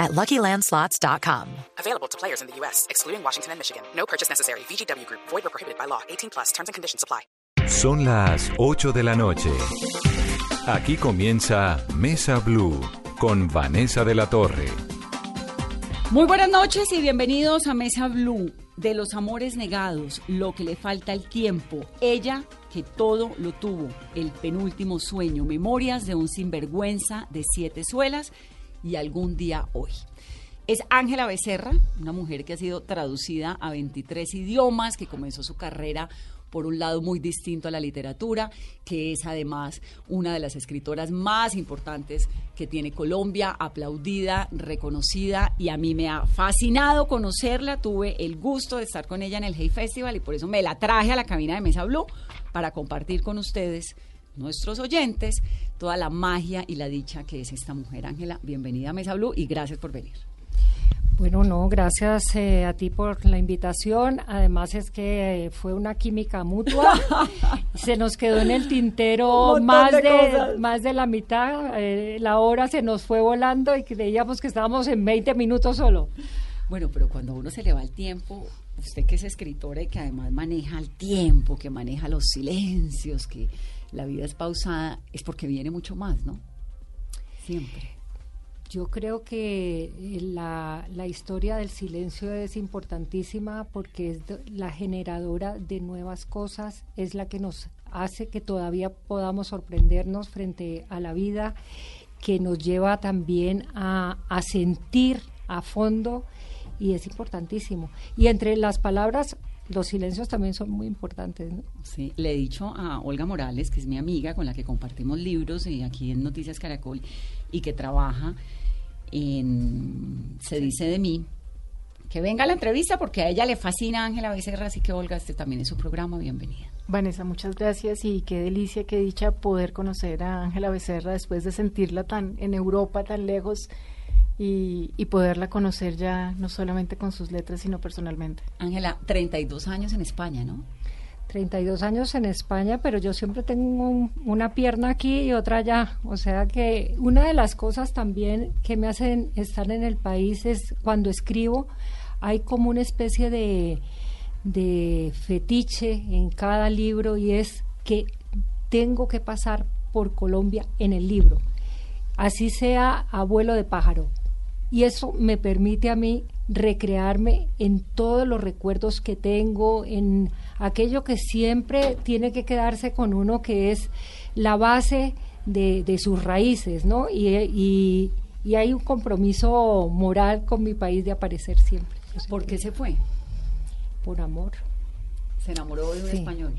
at LuckyLandSlots.com. Available to players in the U.S., excluding Washington and Michigan. No purchase necessary. VGW Group. Void or prohibited by law. 18 plus. Terms and conditions apply. Son las 8 de la noche. Aquí comienza Mesa Blue con Vanessa de la Torre. Muy buenas noches y bienvenidos a Mesa Blue. De los amores negados, lo que le falta el tiempo. Ella que todo lo tuvo. El penúltimo sueño. Memorias de un sinvergüenza de siete suelas y algún día hoy. Es Ángela Becerra, una mujer que ha sido traducida a 23 idiomas, que comenzó su carrera por un lado muy distinto a la literatura, que es además una de las escritoras más importantes que tiene Colombia, aplaudida, reconocida y a mí me ha fascinado conocerla, tuve el gusto de estar con ella en el Hey Festival y por eso me la traje a la cabina de Mesa Blue para compartir con ustedes nuestros oyentes toda la magia y la dicha que es esta mujer. Ángela, bienvenida a Mesa Blue y gracias por venir. Bueno, no, gracias eh, a ti por la invitación. Además es que eh, fue una química mutua. se nos quedó en el tintero más de, más de la mitad. Eh, la hora se nos fue volando y creíamos que estábamos en 20 minutos solo. Bueno, pero cuando uno se le va el tiempo, usted que es escritora y que además maneja el tiempo, que maneja los silencios, que la vida es pausada, es porque viene mucho más, ¿no? Siempre. Yo creo que eh, la, la, historia del silencio es importantísima porque es la generadora de nuevas cosas, es la que nos hace que todavía podamos sorprendernos frente a la vida, que nos lleva también a, a sentir a fondo y es importantísimo. Y entre las palabras los silencios también son muy importantes. ¿no? Sí, le he dicho a Olga Morales, que es mi amiga con la que compartimos libros y aquí en Noticias Caracol y que trabaja en Se dice de mí, que venga a la entrevista porque a ella le fascina Ángela Becerra, así que Olga, este también es su programa, bienvenida. Vanessa, muchas gracias y qué delicia, qué dicha poder conocer a Ángela Becerra después de sentirla tan en Europa, tan lejos y, y, poderla conocer ya no solamente con sus letras, sino personalmente. Ángela, 32 años en España, ¿no? 32 años en España, pero yo siempre tengo un, una pierna aquí y otra allá. O sea que una de las cosas también que me hacen estar en el país es cuando escribo, hay como una especie de, de fetiche en cada libro y es que tengo que pasar por Colombia en el libro, así sea abuelo de pájaro. Y eso me permite a mí recrearme en todos los recuerdos que tengo, en aquello que siempre tiene que quedarse con uno, que es la base de, de sus raíces, ¿no? Y, y, y, hay un compromiso moral con mi país de aparecer siempre. ¿Por qué se fue? Por amor. ¿Se enamoró de un sí. español?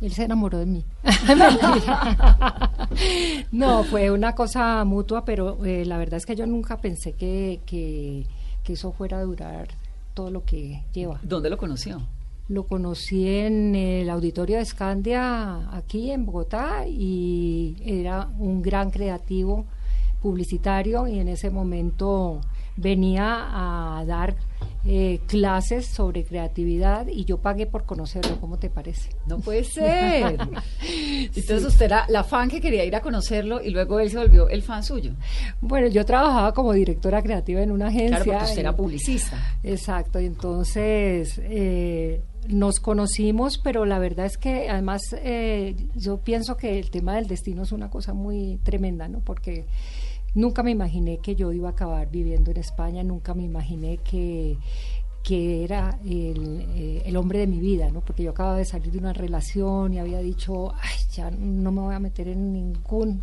Él se enamoró de mí. no, fue una cosa mutua, pero eh, la verdad es que yo nunca pensé que, que, que eso fuera a durar todo lo que lleva. ¿Dónde lo conoció? Lo conocí en el auditorio de Scandia, aquí en Bogotá, y era un gran creativo publicitario y en ese momento venía a dar eh, clases sobre creatividad y yo pagué por conocerlo. ¿Cómo te parece? No puede ser. Entonces sí. usted era la fan que quería ir a conocerlo y luego él se volvió el fan suyo. Bueno, yo trabajaba como directora creativa en una agencia. Claro, porque usted y, era publicista. Exacto, y entonces eh, nos conocimos, pero la verdad es que además eh, yo pienso que el tema del destino es una cosa muy tremenda, ¿no? Porque Nunca me imaginé que yo iba a acabar viviendo en España, nunca me imaginé que, que era el, eh, el, hombre de mi vida, ¿no? Porque yo acababa de salir de una relación y había dicho, ay, ya no me voy a meter en ningún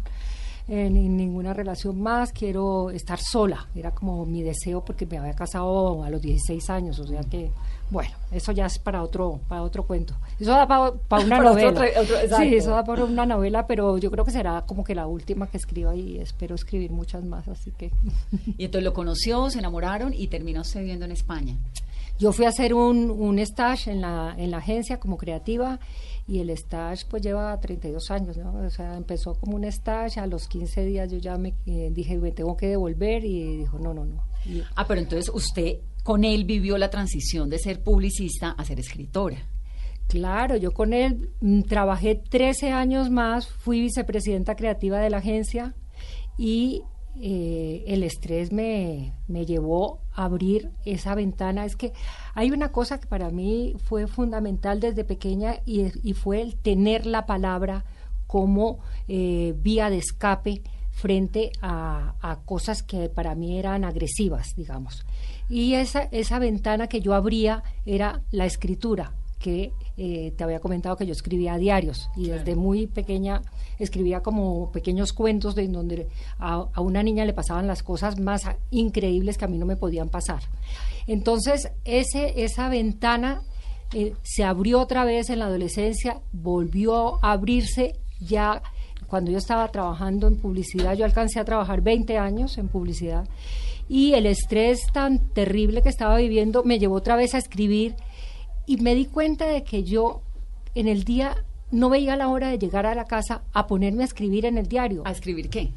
en, ninguna relación más, quiero estar sola. Era como mi deseo porque me había casado a los 16 años, o sea que, bueno, eso ya es para otro para otro cuento. Eso da para pa una novela. Otro, otro, sí, eso da para una novela, pero yo creo que será como que la última que escriba y espero escribir muchas más, así que... Y entonces lo conoció, se enamoraron y terminó usted viviendo en España. Yo fui a hacer un, un stage en la, en la agencia como creativa y el stage pues lleva 32 años, ¿no? O sea, empezó como un stage, a los 15 días yo ya me eh, dije, me tengo que devolver y dijo, no, no, no. ah, pero entonces usted con él vivió la transición de ser publicista a ser escritora. Claro, yo con él mm, trabajé 13 años más, fui vicepresidenta creativa de la agencia y eh, el estrés me, me, llevó a abrir esa ventana. Es que hay una cosa que para mí fue fundamental desde pequeña y, fue el tener la palabra como eh, vía de escape frente a, a, cosas que para mí eran agresivas, digamos. Y esa, esa ventana que yo abría era la escritura, que eh, te había comentado que yo escribía diarios y desde muy pequeña escribía como pequeños cuentos de donde a, una niña le pasaban las cosas más increíbles que a mí no me podían pasar. Entonces, ese, esa ventana eh, se abrió otra vez en la adolescencia, volvió a abrirse ya cuando yo estaba trabajando en publicidad, yo alcancé a trabajar 20 años en publicidad y el estrés tan terrible que estaba viviendo me llevó otra vez a escribir y me di cuenta de que yo en el día no veía la hora de llegar a la casa a ponerme a escribir en el diario. ¿A escribir qué?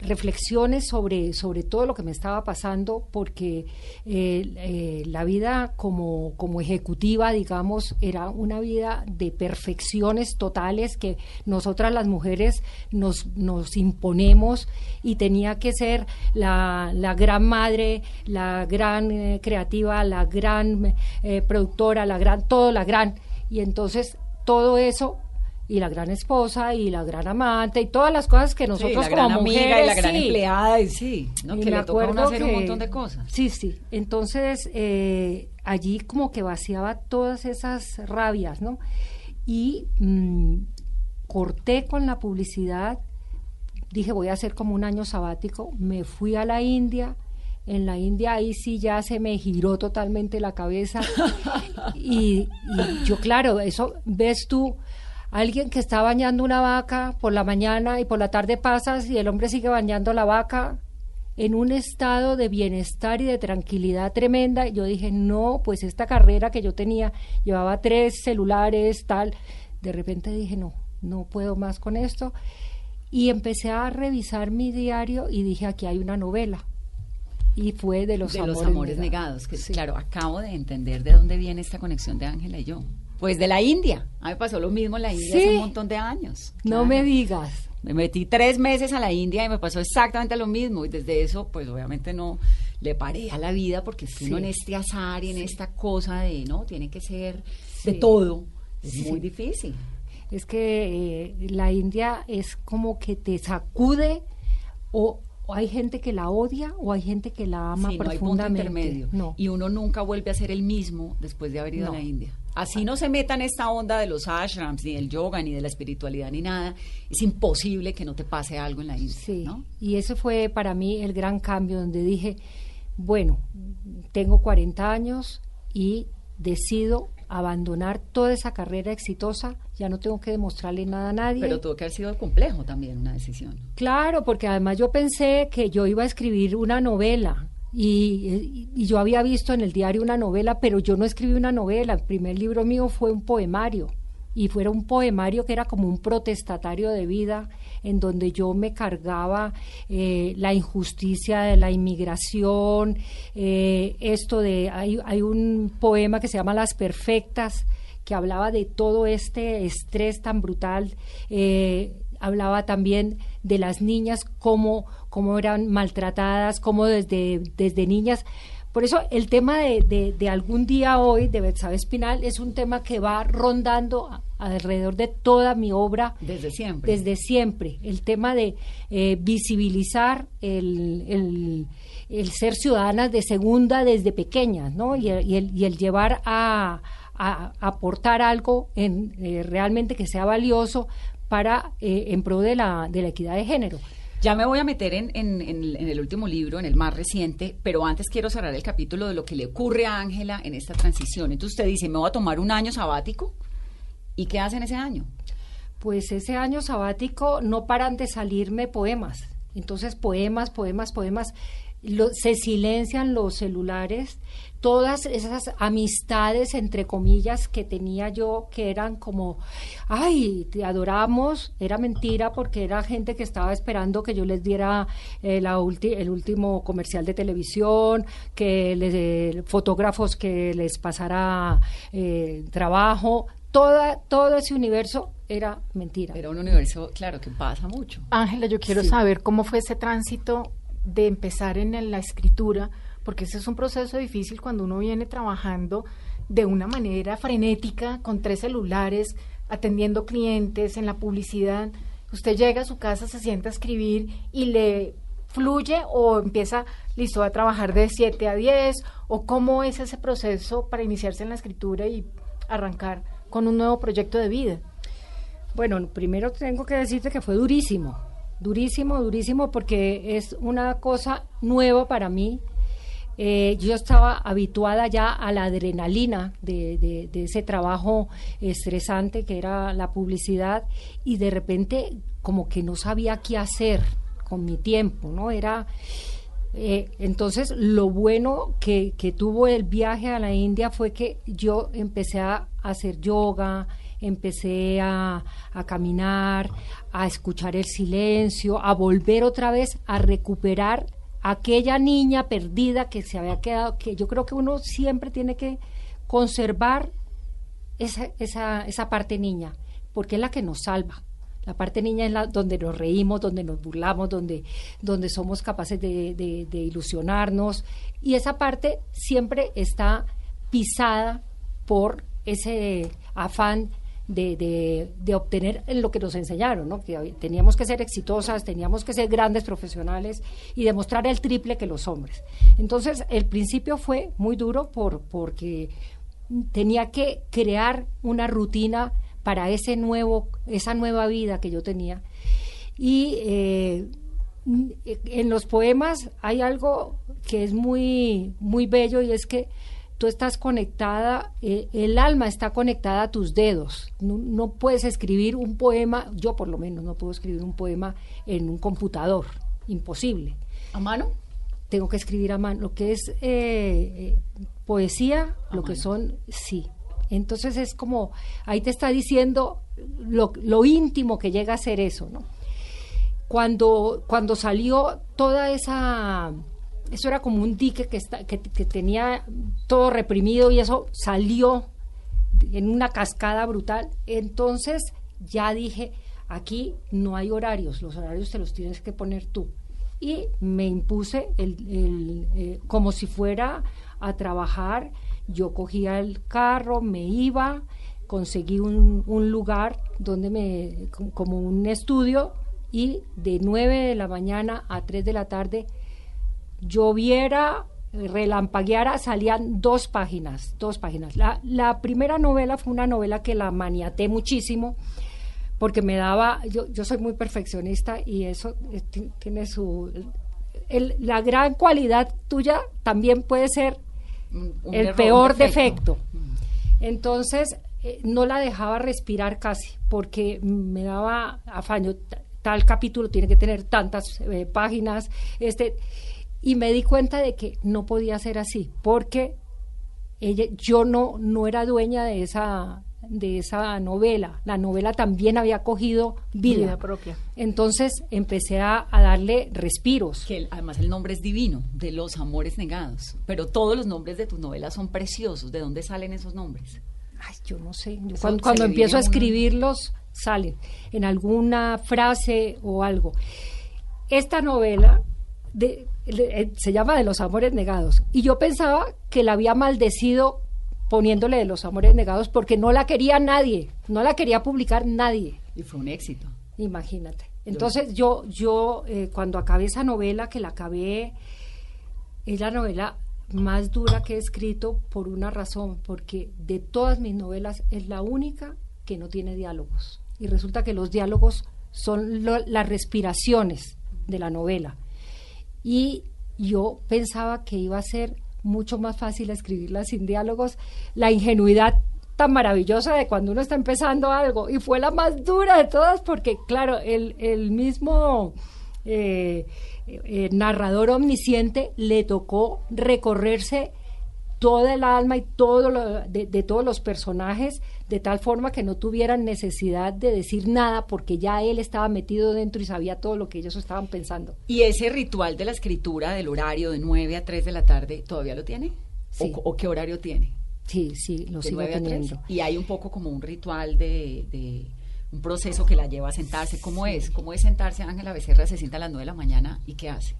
Reflexiones sobre, sobre todo lo que me estaba pasando, porque eh, eh, la vida como, como ejecutiva, digamos, era una vida de perfecciones totales que nosotras las mujeres nos, nos imponemos y tenía que ser la, la gran madre, la gran eh, creativa, la gran productora, la gran, todo, la gran. Y entonces todo eso y la gran esposa y la gran amante y todas las cosas que nosotros sí, la como mujeres y la gran empleada y sí, ¿no? que le toca hacer un montón de cosas. Sí, sí. Entonces eh, allí como que vaciaba todas esas rabias, ¿no? Y mm, corté con la publicidad. Dije voy a hacer como un año sabático. Me fui a la India. En la India ahí sí ya se me giró totalmente la cabeza. y, y yo, claro, eso ves tú alguien que está bañando una vaca por la mañana y por la tarde pasas y el hombre sigue bañando la vaca en un estado de bienestar y de tranquilidad tremenda. Yo dije, no, pues esta carrera que yo tenía, llevaba tres celulares, tal, de repente dije, no, no puedo más con esto. Y empecé a revisar mi diario y dije, aquí hay una novela. Y fue de los, de amores, los amores negados. que claro, acabo de entender de dónde viene esta conexión de Ángela y yo. Pues de la India. A mí me pasó lo mismo en la India hace un montón de años. No me digas. Me metí tres meses a la India y me pasó exactamente lo mismo. Y desde eso, pues obviamente no le paré a la vida porque si uno en este azar y en esta cosa de, no, tiene que ser de todo. Es muy difícil. Es que eh, la India es como que te sacude o, hay gente que la odia o hay gente que la ama profundamente. No hay intermedio. Y uno nunca vuelve a ser el mismo después de haber ido a la India. Así no se meta en esta onda de los ashrams, ni del yoga, ni de la espiritualidad, ni nada. Es imposible que no te pase algo en la India. Sí, y ese fue para mí el gran cambio, donde dije, bueno, tengo 40 años y decido abandonar toda esa carrera exitosa, ya no tengo que demostrarle nada a nadie. Pero tuvo que haber sido complejo también una decisión. Claro, porque además yo pensé que yo iba a escribir una novela, y, yo había visto en el diario una novela, pero yo no escribí una novela. El primer libro mío fue un poemario. Y fuera un poemario que era como un protestatario de vida, en donde yo me cargaba eh, la injusticia de la inmigración, eh, esto de, hay, hay un poema que se llama Las Perfectas, que hablaba de todo este estrés tan brutal, eh, hablaba también de las niñas, cómo, cómo eran maltratadas, cómo desde, desde niñas. Por eso el tema de, de, algún día hoy de Betsabe Espinal es un tema que va rondando alrededor de toda mi obra. Desde siempre. Desde siempre. El tema de eh, visibilizar el, el, ser ciudadanas de segunda desde pequeñas, ¿no? Y el, y el, llevar a, aportar algo en, eh, realmente que sea valioso para eh, en pro de la, de la equidad de género. Ya me voy a meter en, en, en, el último libro, en el más reciente, pero antes quiero cerrar el capítulo de lo que le ocurre a Ángela en esta transición. Entonces usted dice, me voy a tomar un año sabático. ¿Y qué hace en ese año? Pues ese año sabático no paran de salirme poemas. Entonces, poemas, poemas, poemas. Se silencian los celulares, todas esas amistades, entre comillas, que tenía yo, que eran como, ay, te adoramos, era mentira porque era gente que estaba esperando que yo les diera eh, la el último comercial de televisión, que les, fotógrafos que les pasara eh, trabajo, Toda, todo ese universo era mentira. Era un universo, claro, que pasa mucho. Ángela, yo quiero saber cómo fue ese tránsito de empezar en la escritura, porque ese es un proceso difícil cuando uno viene trabajando de una manera frenética, con tres celulares, atendiendo clientes, en la publicidad. Usted llega a su casa, se sienta a escribir y le fluye o empieza, listo, a trabajar de 7 a 10, o cómo es ese proceso para iniciarse en la escritura y arrancar con un nuevo proyecto de vida. Bueno, primero tengo que decirte que fue durísimo, durísimo, durísimo, porque es una cosa nueva para mí. Eh, yo estaba habituada ya a la adrenalina de, ese trabajo estresante que era la publicidad y de repente como que no sabía qué hacer con mi tiempo, ¿no? Era... Eh, entonces, lo bueno que, que, tuvo el viaje a la India fue que yo empecé a hacer yoga, empecé a, caminar, a escuchar el silencio, a volver otra vez a recuperar aquella niña perdida que se había quedado, que yo creo que uno siempre tiene que conservar esa, esa, esa parte niña, porque es la que nos salva. La parte niña es la donde nos reímos, donde nos burlamos, donde, donde somos capaces de, de ilusionarnos. Y esa parte siempre está pisada por ese afán de, de, obtener lo que nos enseñaron, ¿no? que teníamos que ser exitosas, teníamos que ser grandes profesionales y demostrar el triple que los hombres. Entonces, el principio fue muy duro por, porque tenía que crear una rutina para ese nuevo, esa nueva vida que yo tenía. Y eh, en los poemas hay algo que es muy, muy bello y es que tú estás conectada, eh, el alma está conectada a tus dedos. No, puedes escribir un poema, yo por lo menos no puedo escribir un poema en un computador, imposible. ¿A mano? Tengo que escribir a mano. Lo que es eh, eh, poesía, lo que son, sí. Entonces es como, ahí te está diciendo lo, lo íntimo que llega a ser eso, ¿no? Cuando, cuando salió toda esa eso era como un dique que, está, que, tenía todo reprimido y eso salió en una cascada brutal. Entonces ya dije, aquí no hay horarios, los horarios te los tienes que poner tú. Y me impuse el, eh, como si fuera a trabajar, yo cogía el carro, me iba, conseguí un, lugar donde me, como un estudio, y de 9 de la mañana a 3 de la tarde lloviera, relampagueara, salían dos páginas, dos páginas. La, la, primera novela fue una novela que la maniaté muchísimo porque me daba, yo, yo soy muy perfeccionista y eso eh, tiene su... la gran cualidad tuya también puede ser el peor defecto. Entonces, eh, no la dejaba respirar casi porque me daba afaño. Tal capítulo tiene que tener tantas eh, páginas. Este, y me di cuenta de que no podía ser así, porque ella, yo no, no era dueña de esa, de esa novela. La novela también había cogido vida, propia. Entonces empecé a, darle respiros. Que además el nombre es divino, de los amores negados. Pero todos los nombres de tus novelas son preciosos. ¿De dónde salen esos nombres? Ay, yo no sé. cuando, cuando empiezo a escribirlos, salen en alguna frase o algo. Esta novela de, se llama De los amores negados. Y yo pensaba que la había maldecido poniéndole de los amores negados porque no la quería nadie, no la quería publicar nadie. Y fue un éxito. Imagínate. Entonces yo, yo eh, cuando acabé esa novela, que la acabé, es la novela más dura que he escrito por una razón, porque de todas mis novelas es la única que no tiene diálogos. Y resulta que los diálogos son las respiraciones de la novela y yo pensaba que iba a ser mucho más fácil escribirla sin diálogos. La ingenuidad tan maravillosa de cuando uno está empezando algo y fue la más dura de todas porque claro, el, el mismo eh, eh, narrador omnisciente, le tocó recorrerse toda el alma y todo lo, de, de, todos los personajes de tal forma que no tuvieran necesidad de decir nada porque ya él estaba metido dentro y sabía todo lo que ellos estaban pensando. ¿Y ese ritual de la escritura del horario de 9 a 3 de la tarde todavía lo tiene? Sí. ¿O, o qué horario tiene? Sí, sí, lo sigo 9 a 3. teniendo. Y hay un poco como un ritual de, de un proceso que la lleva a sentarse. ¿Cómo es? ¿Cómo es sentarse? Ángela Becerra se sienta a las 9 de la mañana y ¿qué hace?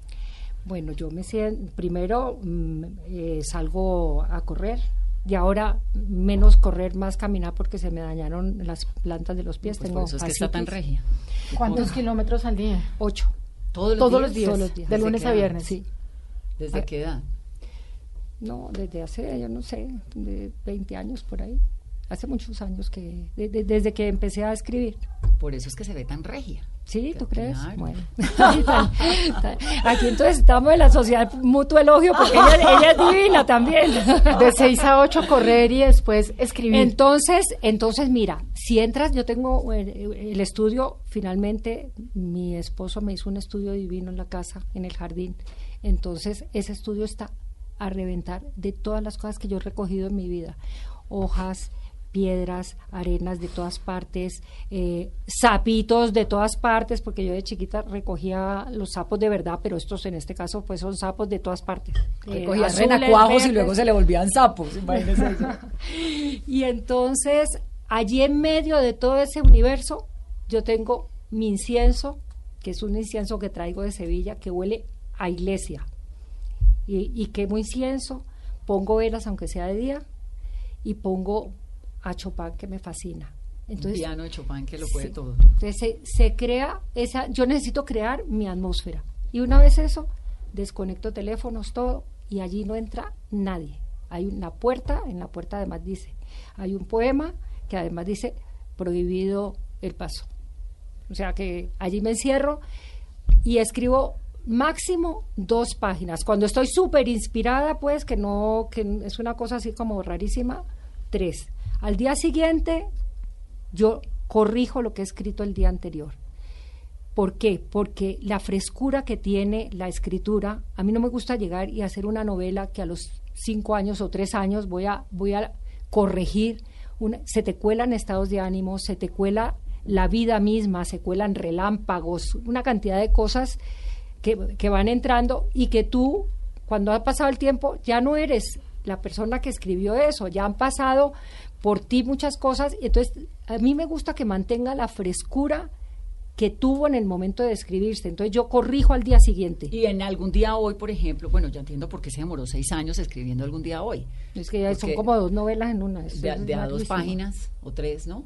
Bueno, yo me siento, primero mm, eh, salgo a correr y ahora menos correr, más caminar porque se me dañaron las plantas de los pies. Pues Tengo por eso es que está tan regia. ¿Cuántos kilómetros al día? Ocho. ¿Todos los Todos días? los días, Todos los días. de ¿Desde lunes a viernes. Sí. ¿Desde Ah. qué edad? No, desde hace, yo no sé, de 20 años por ahí. Hace muchos años que, de- de- desde que empecé a escribir. Por eso es que se ve tan regia. Sí, ¿tú crees? Claro. Bueno. Aquí entonces estamos en la sociedad mutuo elogio porque ella, ella es divina también. De 6 a 8 correr y después escribir. Entonces, entonces mira, si entras, yo tengo eh, el estudio, finalmente mi esposo me hizo un estudio divino en la casa, en el jardín. Entonces, ese estudio está a reventar de todas las cosas que yo he recogido en mi vida. Hojas, piedras, arenas de todas partes, eh, sapitos de todas partes, porque yo de chiquita recogía los sapos de verdad, pero estos en este caso pues son sapos de todas partes. Eh, Recogía renacuajos y luego se le volvían sapos. Imagínese eso. Y entonces, allí en medio de todo ese universo, yo tengo mi incienso, que es un incienso que traigo de Sevilla, que huele a iglesia. Y, y quemo incienso, pongo velas, aunque sea de día, y pongo a Chopin, que me fascina. Entonces, piano de Chopin que lo puede Sí. todo. entonces se, se crea esa, yo necesito crear mi atmósfera. Y una vez eso, desconecto teléfonos, todo, y allí no entra nadie. Hay una puerta, en la puerta además dice, hay un poema que además dice, prohibido el paso. O sea que allí me encierro y escribo máximo dos páginas. Cuando estoy súper inspirada, pues, que no, que es una cosa así como rarísima, tres. Al día siguiente, yo corrijo lo que he escrito el día anterior. ¿Por qué? Porque la frescura que tiene la escritura, a mí no me gusta llegar y hacer una novela que a los cinco años o tres años voy a, voy a corregir. Una, se te cuelan estados de ánimo, se te cuela la vida misma, se cuelan relámpagos, una cantidad de cosas que, que van entrando y que tú, cuando ha pasado el tiempo, ya no eres la persona que escribió eso, ya han pasado por ti muchas cosas, y entonces a mí me gusta que mantenga la frescura que tuvo en el momento de escribirse, entonces yo corrijo al día siguiente. Y en algún día hoy, por ejemplo, bueno, ya entiendo por qué se demoró seis años escribiendo algún día hoy. es que ya son como dos novelas en una. De, a dos páginas o tres, ¿no?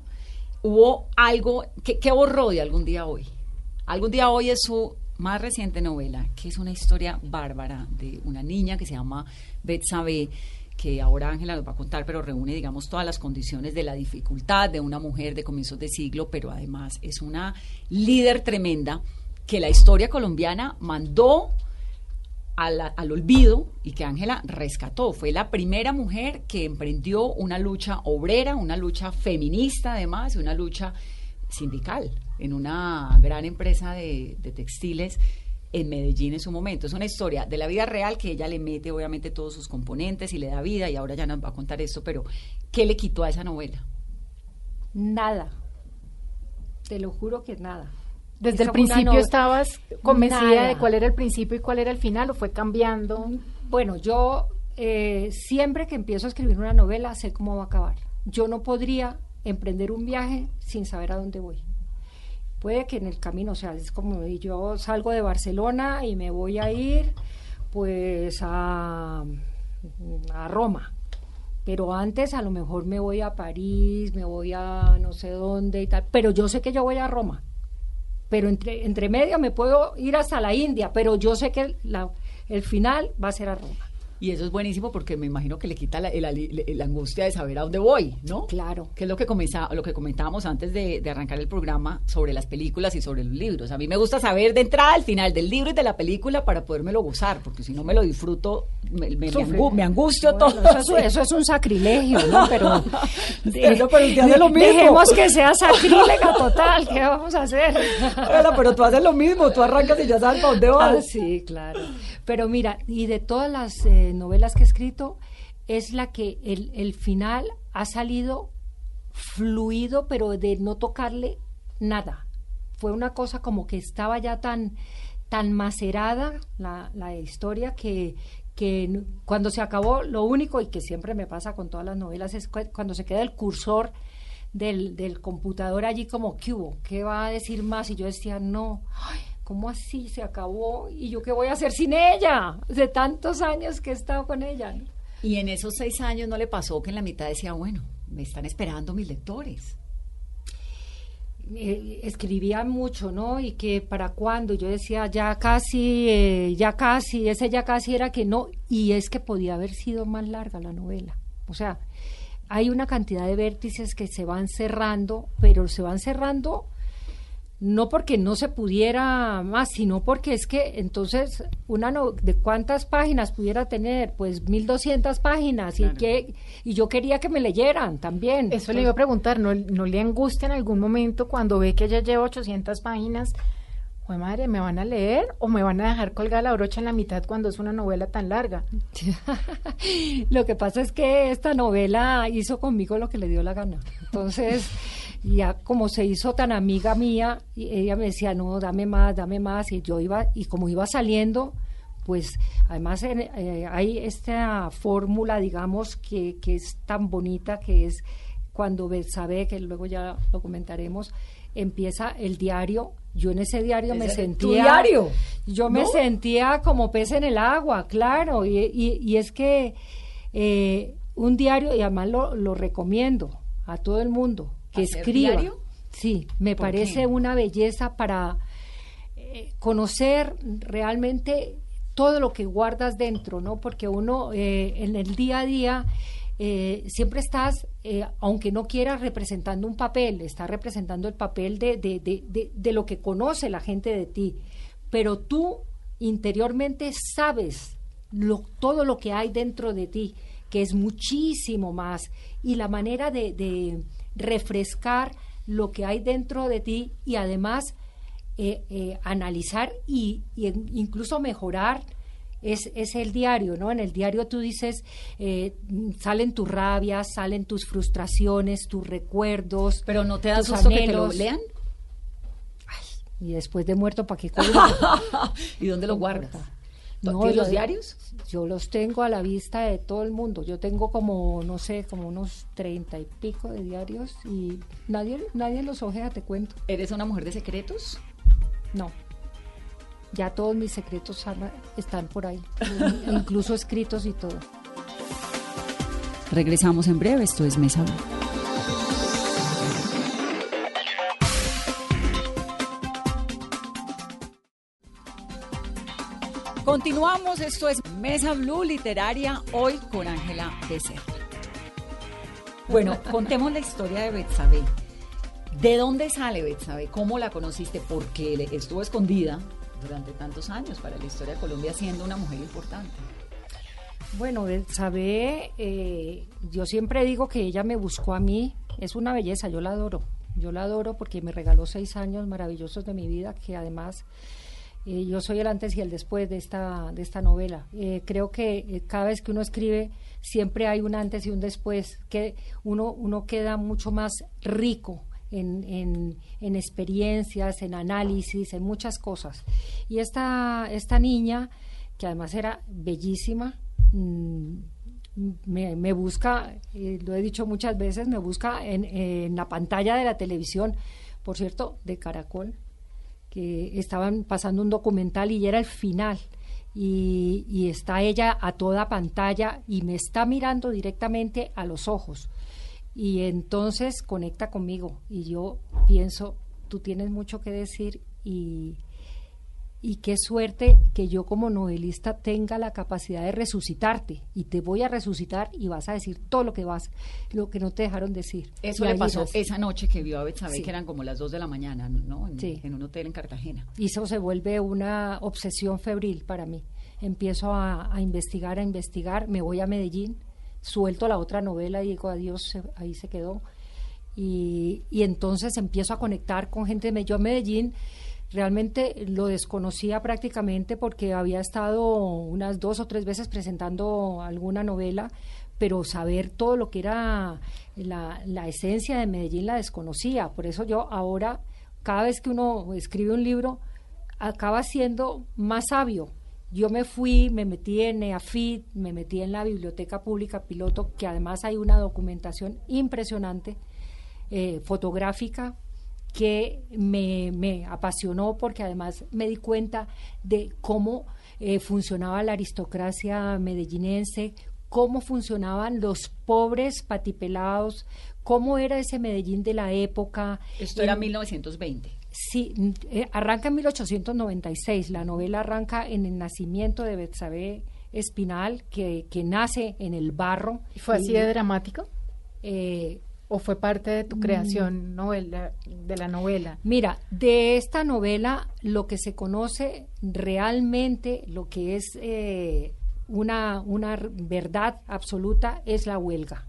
Hubo algo, que ¿qué borró de algún día hoy? Algún día hoy es su más reciente novela, que es una historia bárbara de una niña que se llama Betsabe, que ahora Ángela nos va a contar, pero reúne, digamos, todas las condiciones de la dificultad de una mujer de comienzos de siglo, pero además es una líder tremenda que la historia colombiana mandó al, al olvido y que Ángela rescató. Fue la primera mujer que emprendió una lucha obrera, una lucha feminista además, y una lucha sindical en una gran empresa de, de textiles en Medellín en su momento. Es una historia de la vida real que ella le mete obviamente todos sus componentes y le da vida y ahora ya nos va a contar esto, pero ¿qué le quitó a esa novela? Nada. Te lo juro que nada. Desde Esa el principio no- estabas convencida Nada. de cuál era el principio y cuál era el final, o fue cambiando. Bueno, yo eh, siempre que empiezo a escribir una novela sé cómo va a acabar. Yo no podría emprender un viaje sin saber a dónde voy. Puede que en el camino, o sea, es como yo salgo de Barcelona y me voy a ir pues a, a Roma. Pero antes a lo mejor me voy a París, me voy a no sé dónde y tal. Pero yo sé que yo voy a Roma pero entre, entre medio me puedo ir hasta la India, pero yo sé que la- el final va a ser a Roma. Y eso es buenísimo porque me imagino que le quita la, angustia de saber a dónde voy, ¿no? Claro. Que es lo que, comenzá- lo que comentábamos antes de, de arrancar el programa sobre las películas y sobre los libros. A mí me gusta saber de entrada el final del libro y de la película para podérmelo gozar, porque si no me lo disfruto me, me, me Sufre. angu- me angustio Bueno, todo. Eso, es- eso es un sacrilegio, ¿no? Pero, pero usted hace lo mismo. dejemos que sea sacrílega total. ¿Qué vamos a hacer? Bueno, pero tú haces lo mismo, tú arrancas y ya sabes para dónde vas. Ah, sí, claro. Pero mira, y de todas las eh, novelas que he escrito, es la que el, el final ha salido fluido, pero de no tocarle nada. Fue una cosa como que estaba ya tan, tan macerada la, la historia que, que cuando se acabó, lo único, y que siempre me pasa con todas las novelas, es cu- cuando se queda el cursor del, del computador allí como, ¿qué hubo? ¿Qué va a decir más? Y yo decía, no, ay, ¿cómo así se acabó? ¿Y yo qué voy a hacer sin ella? De tantos años que he estado con ella. ¿no? Y en esos seis años no le pasó que en la mitad decía, bueno, me están esperando mis lectores. eh, escribía mucho, ¿no? Y que para cuándo, yo decía, ya casi, eh, ya casi, ese ya casi era que no, y es que podía haber sido más larga la novela. O sea, hay una cantidad de vértices que se van cerrando, pero se van cerrando no porque no se pudiera más, sino porque es que entonces una no, de cuántas páginas pudiera tener, pues 1200 páginas y que y yo quería que me leyeran también. Eso le iba a preguntar, ¿no, ¿no le angustia en algún momento cuando ve que ella lleva 800 páginas? Jue madre, ¿me van a leer o me van a dejar colgar la brocha en la mitad cuando es una novela tan larga? Lo que pasa es que esta novela hizo conmigo lo que le dio la gana. Entonces, ya como se hizo tan amiga mía, y ella me decía, no, dame más, dame más, y yo iba, y como iba saliendo, pues además eh, hay esta fórmula, digamos, que, que es tan bonita, que es cuando sabe que luego ya lo comentaremos, empieza el diario. Yo en ese diario me ¿Ese- sentía... diario? Yo me sentía como pez en el agua, claro, y, y- y es que eh, un diario, y además lo, lo recomiendo a todo el mundo, que ¿Hacer escriba. diario? Sí, me ¿Por parece qué? una belleza para eh, conocer realmente todo lo que guardas dentro, ¿no? Porque uno eh, en el día a día eh, siempre estás, eh, aunque no quieras, representando un papel, estás representando el papel de, de, de, de, lo que conoce la gente de ti, pero tú interiormente sabes lo, todo lo que hay dentro de ti, que es muchísimo más, y la manera de refrescar lo que hay dentro de ti y además eh, eh, analizar y, y incluso mejorar es, es el diario, ¿no? En el diario tú dices, eh, salen tus rabias, salen tus frustraciones, tus recuerdos. Pero no te da tus susto que te lo lean. Y después de muerto, ¿para qué? ¿Y dónde lo guardas? Importa. ¿Tienes yo- los diarios? Yo los tengo a la vista de todo el mundo. Yo tengo como, no sé, como unos treinta y pico de diarios y nadie, nadie los ojea, te cuento. ¿Eres una mujer de secretos? No. Ya todos mis secretos están por ahí, incluso escritos y todo. Regresamos en breve, esto es Mesa Continuamos, esto es Mesa Blue Literaria, hoy con Ángela Becerra. Bueno, contemos la historia de Betsabe. ¿De dónde sale Betsabe? ¿Cómo la conociste? Porque estuvo escondida durante tantos años para la historia de Colombia siendo una mujer importante. Bueno, sabe, eh, yo siempre digo que ella me buscó a mí, es una belleza, yo la adoro, yo la adoro porque me regaló seis años maravillosos de mi vida, que además eh, yo soy el antes y el después de esta, de esta novela. Eh, creo que eh, cada vez que uno escribe siempre hay un antes y un después, que uno, uno queda mucho más rico en, en, en experiencias, en análisis, en muchas cosas. Y esta, esta niña, que además era bellísima, mm, me, busca, lo he dicho muchas veces, me busca en la pantalla de la televisión, por cierto, de Caracol, que estaban pasando un documental y era el final. Y, y está ella a toda pantalla y me está mirando directamente a los ojos. Y entonces conecta conmigo y yo pienso, tú tienes mucho que decir y, y qué suerte que yo como novelista tenga la capacidad de resucitarte y te voy a resucitar y vas a decir todo lo que vas, lo que no te dejaron decir. Eso Y le pasó irás. esa noche que vio a Betsabe, Sí. que eran como las 2 de la mañana, ¿no? En, Sí. en un hotel en Cartagena. Y eso se vuelve una obsesión febril para mí. empiezo a, a investigar, a investigar, me voy a Medellín, suelto la otra novela y digo adiós, ahí se quedó. Y, y entonces empiezo a conectar con gente de Medellín. Yo Medellín realmente lo desconocía prácticamente porque había estado unas dos o tres veces presentando alguna novela, pero saber todo lo que era la, la esencia de Medellín la desconocía. Por eso yo ahora, cada vez que uno escribe un libro, acaba siendo más sabio. Yo me fui, me metí en EAFIT, me metí en la Biblioteca Pública Piloto, que además hay una documentación impresionante, eh, fotográfica, que me, me apasionó porque además me di cuenta de cómo eh, funcionaba la aristocracia medellinense, cómo funcionaban los pobres patipelados, cómo era ese Medellín de la época. Esto era En- 1920. Sí, eh, arranca en 1896. La novela arranca en el nacimiento de Betsabé Espinal, que, que nace en el barro. ¿Y ¿Fue así Y, de dramático? eh, ¿O fue parte de tu creación novela, de la novela? Mira, de esta novela lo que se conoce realmente, lo que es eh, una, una verdad absoluta, es la huelga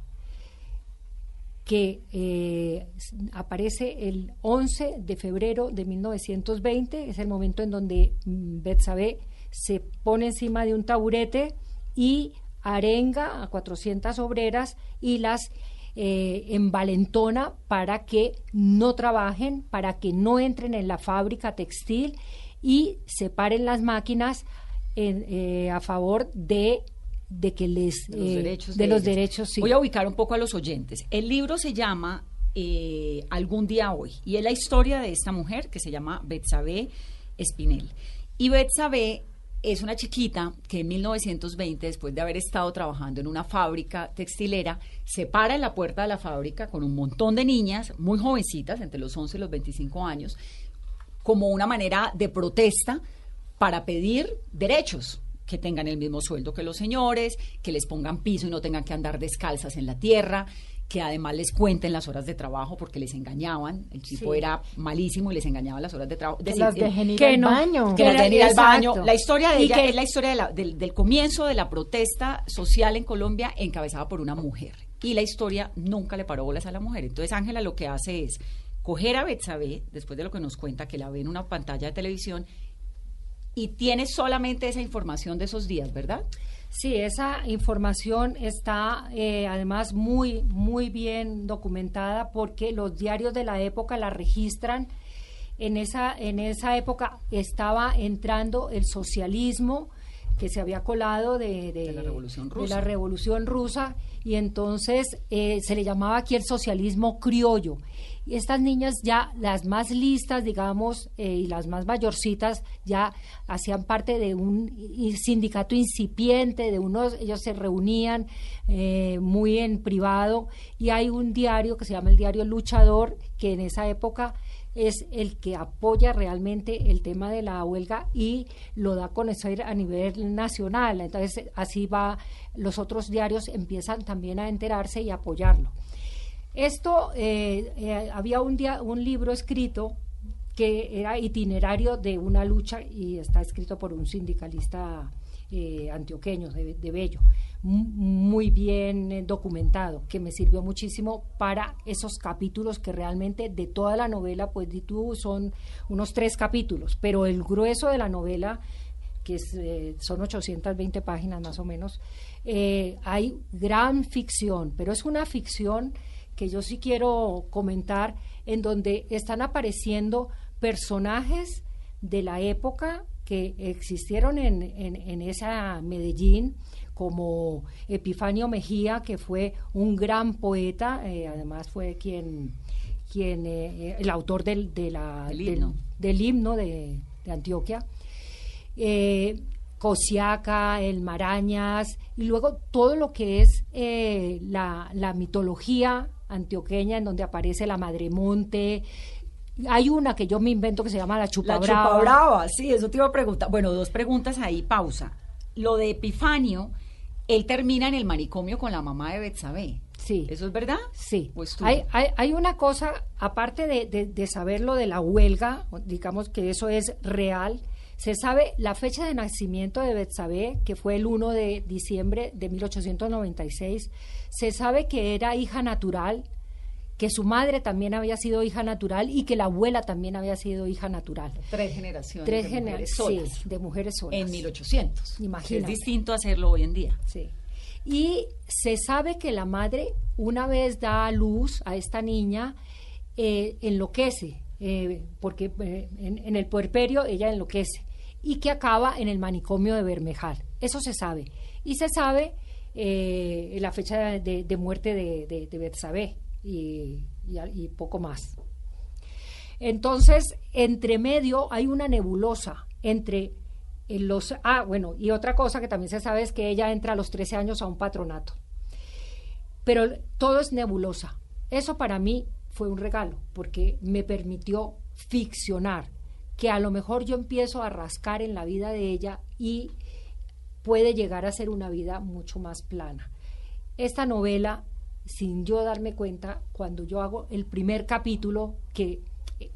que eh, aparece el 11 de febrero de 1920, es el momento en donde mm, Betsabé se pone encima de un taburete y arenga a 400 obreras y las eh, envalentona para que no trabajen, para que no entren en la fábrica textil y separen las máquinas en, eh, a favor de, de que les de los eh, derechos. de los ellas. derechos sí. Voy a ubicar un poco a los oyentes. El libro se llama eh, Algún día hoy y es la historia de esta mujer que se llama Betsabé Espinel. Y Betsabé es una chiquita que en 1920, después de haber estado trabajando en una fábrica textilera, se para en la puerta de la fábrica con un montón de niñas muy jovencitas, entre los 11 y los 25 años, como una manera de protesta para pedir derechos, que tengan el mismo sueldo que los señores, que les pongan piso y no tengan que andar descalzas en la tierra, que además les cuenten las horas de trabajo porque les engañaban, el tipo Sí. era malísimo y les engañaban las horas de trabajo. Las dejen ir que al no, baño. que que las dejen ir al Exacto. baño. La historia de Y ella que- es la historia de la- del, del comienzo de la protesta social en Colombia encabezada por una mujer. Y la historia nunca le paró bolas a la mujer. Entonces Ángela lo que hace es coger a Betsabé, después de lo que nos cuenta, que la ve en una pantalla de televisión, y tiene solamente esa información de esos días, ¿verdad? Sí, esa información está eh, además muy, muy bien documentada porque los diarios de la época la registran. En esa, en esa época estaba entrando el socialismo que se había colado de, De la Revolución de Rusa. la Revolución Rusa y entonces eh, se le llamaba aquí el socialismo criollo. Y estas niñas ya, las más listas, digamos, eh, y las más mayorcitas, ya hacían parte de un sindicato incipiente, de unos, ellos se reunían eh, muy en privado, y hay un diario que se llama el diario Luchador, que en esa época es el que apoya realmente el tema de la huelga y lo da a conocer a nivel nacional. Entonces, así va, los otros diarios empiezan también a enterarse y apoyarlo. Esto, eh, eh, había un, dia- un libro escrito que era itinerario de una lucha y está escrito por un sindicalista eh, antioqueño de, de Bello, mu- muy bien documentado, que me sirvió muchísimo para esos capítulos que realmente de toda la novela, pues di tú, son unos tres capítulos, pero el grueso de la novela que es, eh, son 820 páginas más o menos, hay gran ficción, pero es una ficción que yo sí quiero comentar, en donde están apareciendo personajes de la época que existieron en, en, en esa Medellín, como Epifanio Mejía, que fue un gran poeta, eh, además fue quien, quien eh, el autor del, de la, Del himno. del himno de, de Antioquia eh, Cosiaca, el Marañas, y luego todo lo que es eh, la, la mitología antioqueña, en donde aparece la Madremonte. Hay una que yo me invento que se llama la Chupa La Brava. chupa brava, sí, eso te iba a preguntar. Bueno, dos preguntas ahí, pausa. Lo de Epifanio, él termina en el manicomio con la mamá de Betsabé. Sí. ¿Eso es verdad? Sí, hay, hay, hay una cosa, aparte de, de, de saber lo de la huelga, digamos que eso es real, Se sabe la fecha de nacimiento de Betsabé, que fue el 1 de diciembre de 1896. Se sabe que era hija natural, que su madre también había sido hija natural y que la abuela también había sido hija natural. Tres generaciones Tres de mujeres de mujeres solas. En 1800. Imagínate. Es distinto hacerlo hoy en día. Sí. Y se sabe que la madre, una vez da a luz a esta niña, eh, enloquece, eh, porque eh, en, el puerperio ella enloquece, y que acaba en el manicomio de Bermejal. Eso se sabe. Y se sabe eh, la fecha de, muerte de, de, y, poco más. Entonces, entre medio hay una nebulosa entre los... Ah, bueno, y otra cosa que también se sabe es que ella entra a los 13 años a un patronato. Pero todo es nebulosa. Eso para mí fue un regalo, porque me permitió ficcionar, que a lo mejor yo empiezo a rascar en la vida de ella y puede llegar a ser una vida mucho más plana. Esta novela, sin yo darme cuenta, cuando yo hago el primer capítulo, que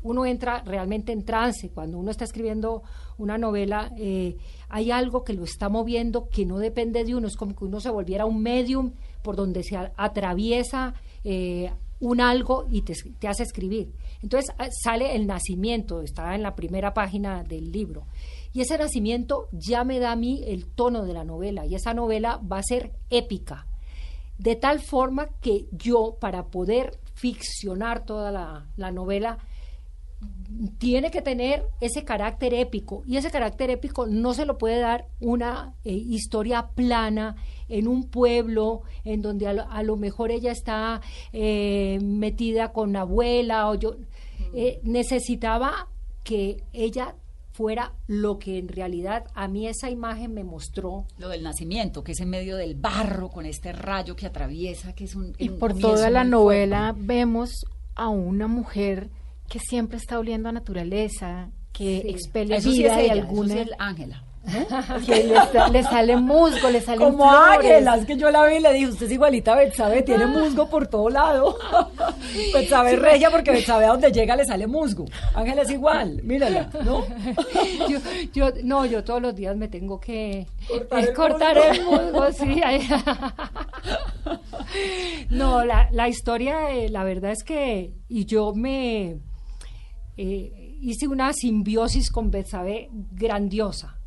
uno entra realmente en trance, cuando uno está escribiendo una novela, eh, hay algo que lo está moviendo que no depende de uno, es como que uno se volviera un medium por donde se atraviesa eh, un algo y te, te hace escribir. Entonces ah, sale el nacimiento, está en la primera página del libro. Y ese nacimiento ya me da a mí el tono de la novela y esa novela va a ser épica. De tal forma que yo, para poder ficcionar toda la, la novela, tiene que tener ese carácter épico y ese carácter épico no se lo puede dar una eh, historia plana en un pueblo en donde a lo, a lo mejor ella está eh, metida con la abuela o yo eh, necesitaba que ella fuera lo que en realidad a mí esa imagen me mostró Lo del nacimiento, que es en medio del barro, con este rayo que atraviesa, que es un... Y un por toda la novela fuerte. vemos a una mujer que siempre está oliendo a naturaleza, que Sí. expele Eso sí vida es de ella, eso alguna. sí es Ángela. que le, sa- le sale musgo, le salen Como. Ángela, es que yo la vi y le dije, usted es igualita a Betsabe, tiene musgo por todo lado. Betsabe es regia porque Betsabe a donde llega le sale musgo. Ángela es igual, mírala, ¿no? yo, yo- no, yo todos los días me tengo que Cortar eh, el cortar musgo. el musgo, sí. no, la, la historia, eh, la verdad es que, y yo me eh, hice una simbiosis con Betsabe grandiosa,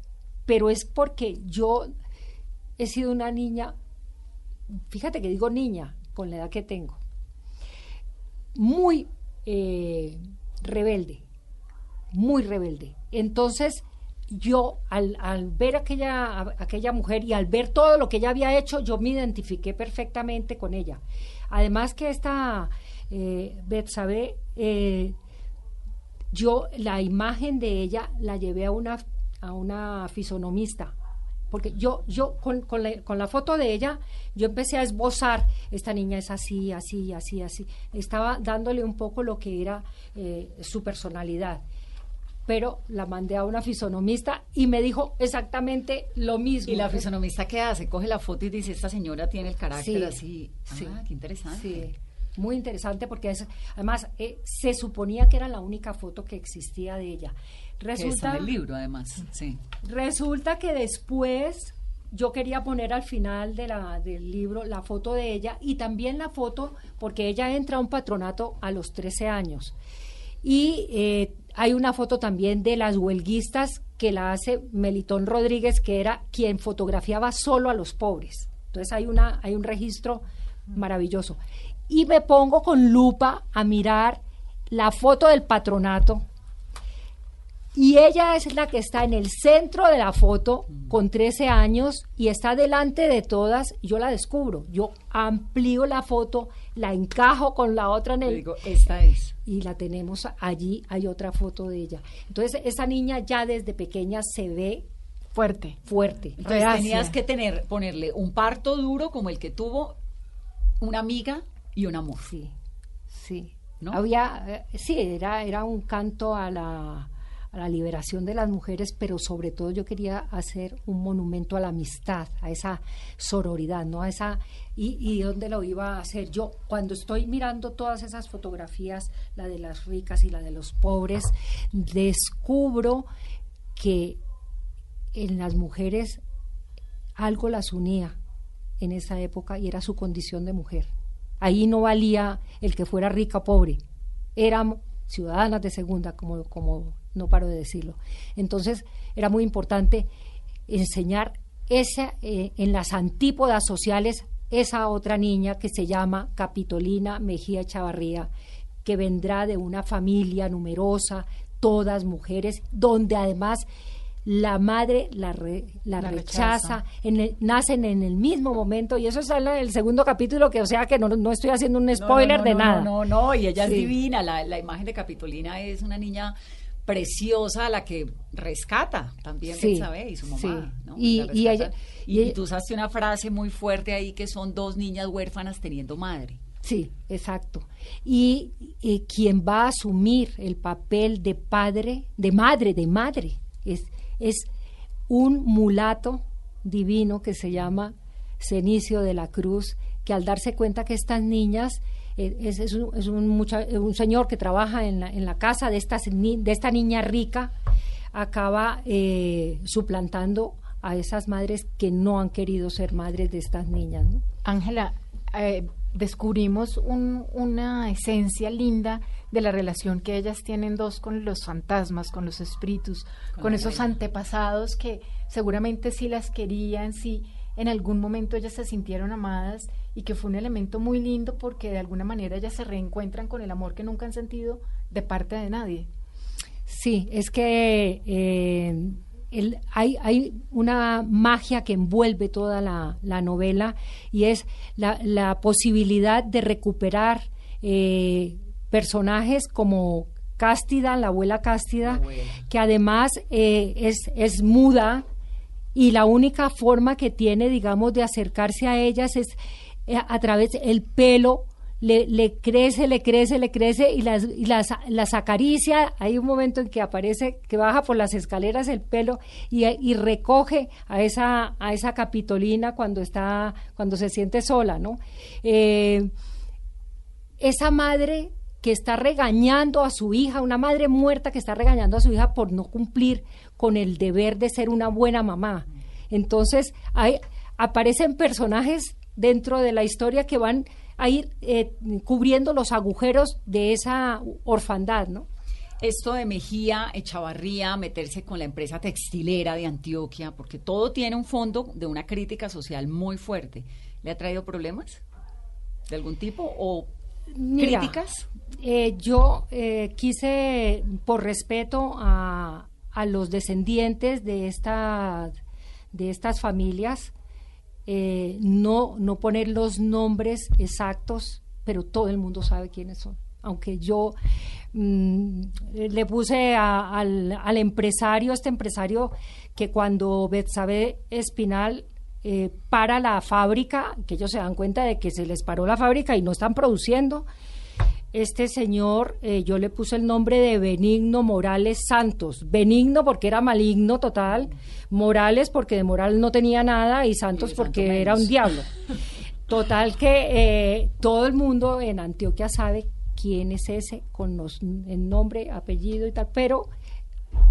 pero es porque yo he sido una niña, fíjate que digo niña, con la edad que tengo, muy eh, rebelde, muy rebelde. Entonces, yo al, ver aquella, aquella mujer y al ver todo lo que ella había hecho, yo me identifiqué perfectamente con ella. Además que esta eh, Betsabe, eh, yo la imagen de ella la llevé a una, a una fisonomista. Porque yo, yo con, con la, con la foto de ella, yo empecé a esbozar, esta niña es así, así, así, así. Estaba dándole un poco lo que era eh, su personalidad. Pero la mandé a una fisonomista y me dijo exactamente lo mismo. ¿Y la fisonomista qué hace? Coge la foto y dice, esta señora tiene el carácter Sí, así. sí. Ah, qué interesante. Sí, muy interesante porque es- además eh, se suponía que era la única foto que existía de ella. Resulta, el libro, además. Sí. resulta que después yo quería poner al final de la, del libro la foto de ella y también la foto porque ella entra a un patronato a los 13 años. Y eh, hay una foto también de las huelguistas que la hace Melitón Rodríguez, que era quien fotografiaba solo a los pobres. Entonces hay, una, hay un registro maravilloso. Y me pongo con lupa a mirar la foto del patronato. Y ella es la que está en el centro de la foto con 13 años y está delante de todas. Yo la descubro. Yo amplío la foto, la encajo con la otra en el, digo, esta es. y la tenemos allí, hay otra foto de ella. Entonces, esa niña ya desde pequeña se ve Fuerte. fuerte. Entonces tenías que tener, ponerle un parto duro como el que tuvo una amiga y un amor. Sí, sí. ¿No? Había, eh, sí, era, era un canto a la, a la liberación de las mujeres, pero sobre todo yo quería hacer un monumento a la amistad, a esa sororidad, ¿no? A esa, y, y dónde lo iba a hacer yo. Cuando estoy mirando todas esas fotografías, la de las ricas y la de los pobres, descubro que en las mujeres algo las unía en esa época y era su condición de mujer. Ahí no valía el que fuera rica o pobre, éramos ciudadanas de segunda, como, como no paro de decirlo. Entonces era muy importante enseñar esa, eh, en las antípodas sociales esa otra niña que se llama Capitolina Mejía Chavarría, que vendrá de una familia numerosa, todas mujeres, donde además la madre la, la, rechaza, En nacen en el mismo momento y eso está en el segundo capítulo que o sea que no, no estoy haciendo un spoiler de nada. No, no, no, y ella es divina, la, la, imagen de Capitolina es una niña preciosa a la que rescata también sí, y su mamá. Y, y, y, tú usaste una frase muy fuerte ahí que son dos niñas huérfanas teniendo madre. Sí, exacto. Y, quien va a asumir el papel de padre, de madre, de madre, es, es un mulato divino que se llama Cenicio de la Cruz, que al darse cuenta que estas niñas eh, es, es, un, es un, un, señor que trabaja en la, en la casa de, estas, de esta niña rica, acaba eh, suplantando a esas madres que no han querido ser madres de estas niñas. Ángela, eh, descubrimos una esencia linda de la relación que ellas tienen dos con los fantasmas, con los espíritus, con, esos antepasados que seguramente sí las querían, sí en algún momento ellas se sintieron amadas y que fue un elemento muy lindo porque de alguna manera ellas se reencuentran con el amor que nunca han sentido de parte de nadie. Sí, es que eh, hay, hay, una magia que envuelve toda la, novela y es la, posibilidad de recuperar eh, personajes como Cástida, la abuela Cástida, que además eh, es, es muda y la única forma que tiene, digamos, de acercarse a ellas es eh, a través del pelo le, crece, le crece, le crece y las, y las, las, acaricia. Hay un momento en que aparece, que baja por las escaleras el pelo y, y, recoge a esa, a esa capitolina cuando está, cuando se siente sola, ¿no? Eh, esa madre que está regañando a su hija, una madre muerta que está regañando a su hija por no cumplir con el deber de ser una buena mamá. Entonces, hay, aparecen personajes dentro de la historia que van a ir eh, cubriendo los agujeros de esa orfandad, ¿no? Esto de Mejía, Echavarría, meterse con la empresa textilera de Antioquia, porque todo tiene un fondo de una crítica social muy fuerte. ¿Le ha traído problemas de algún tipo o críticas? Eh, yo eh, quise, por respeto a, a los descendientes de, esta, de estas familias, eh, no, no poner los nombres exactos, pero todo el mundo sabe quiénes son. Aunque yo mm, le puse al, al, empresario, este empresario que cuando Betsabe Espinal eh, para la fábrica, que ellos se dan cuenta de que se les paró la fábrica y no están produciendo, este señor, eh, yo le puse el nombre de Benigno Morales Santos. Benigno porque era maligno total, Morales porque de moral no tenía nada y Santos porque era un diablo. Total que eh, todo el mundo en Antioquia sabe quién es ese con los, el nombre, apellido y tal, pero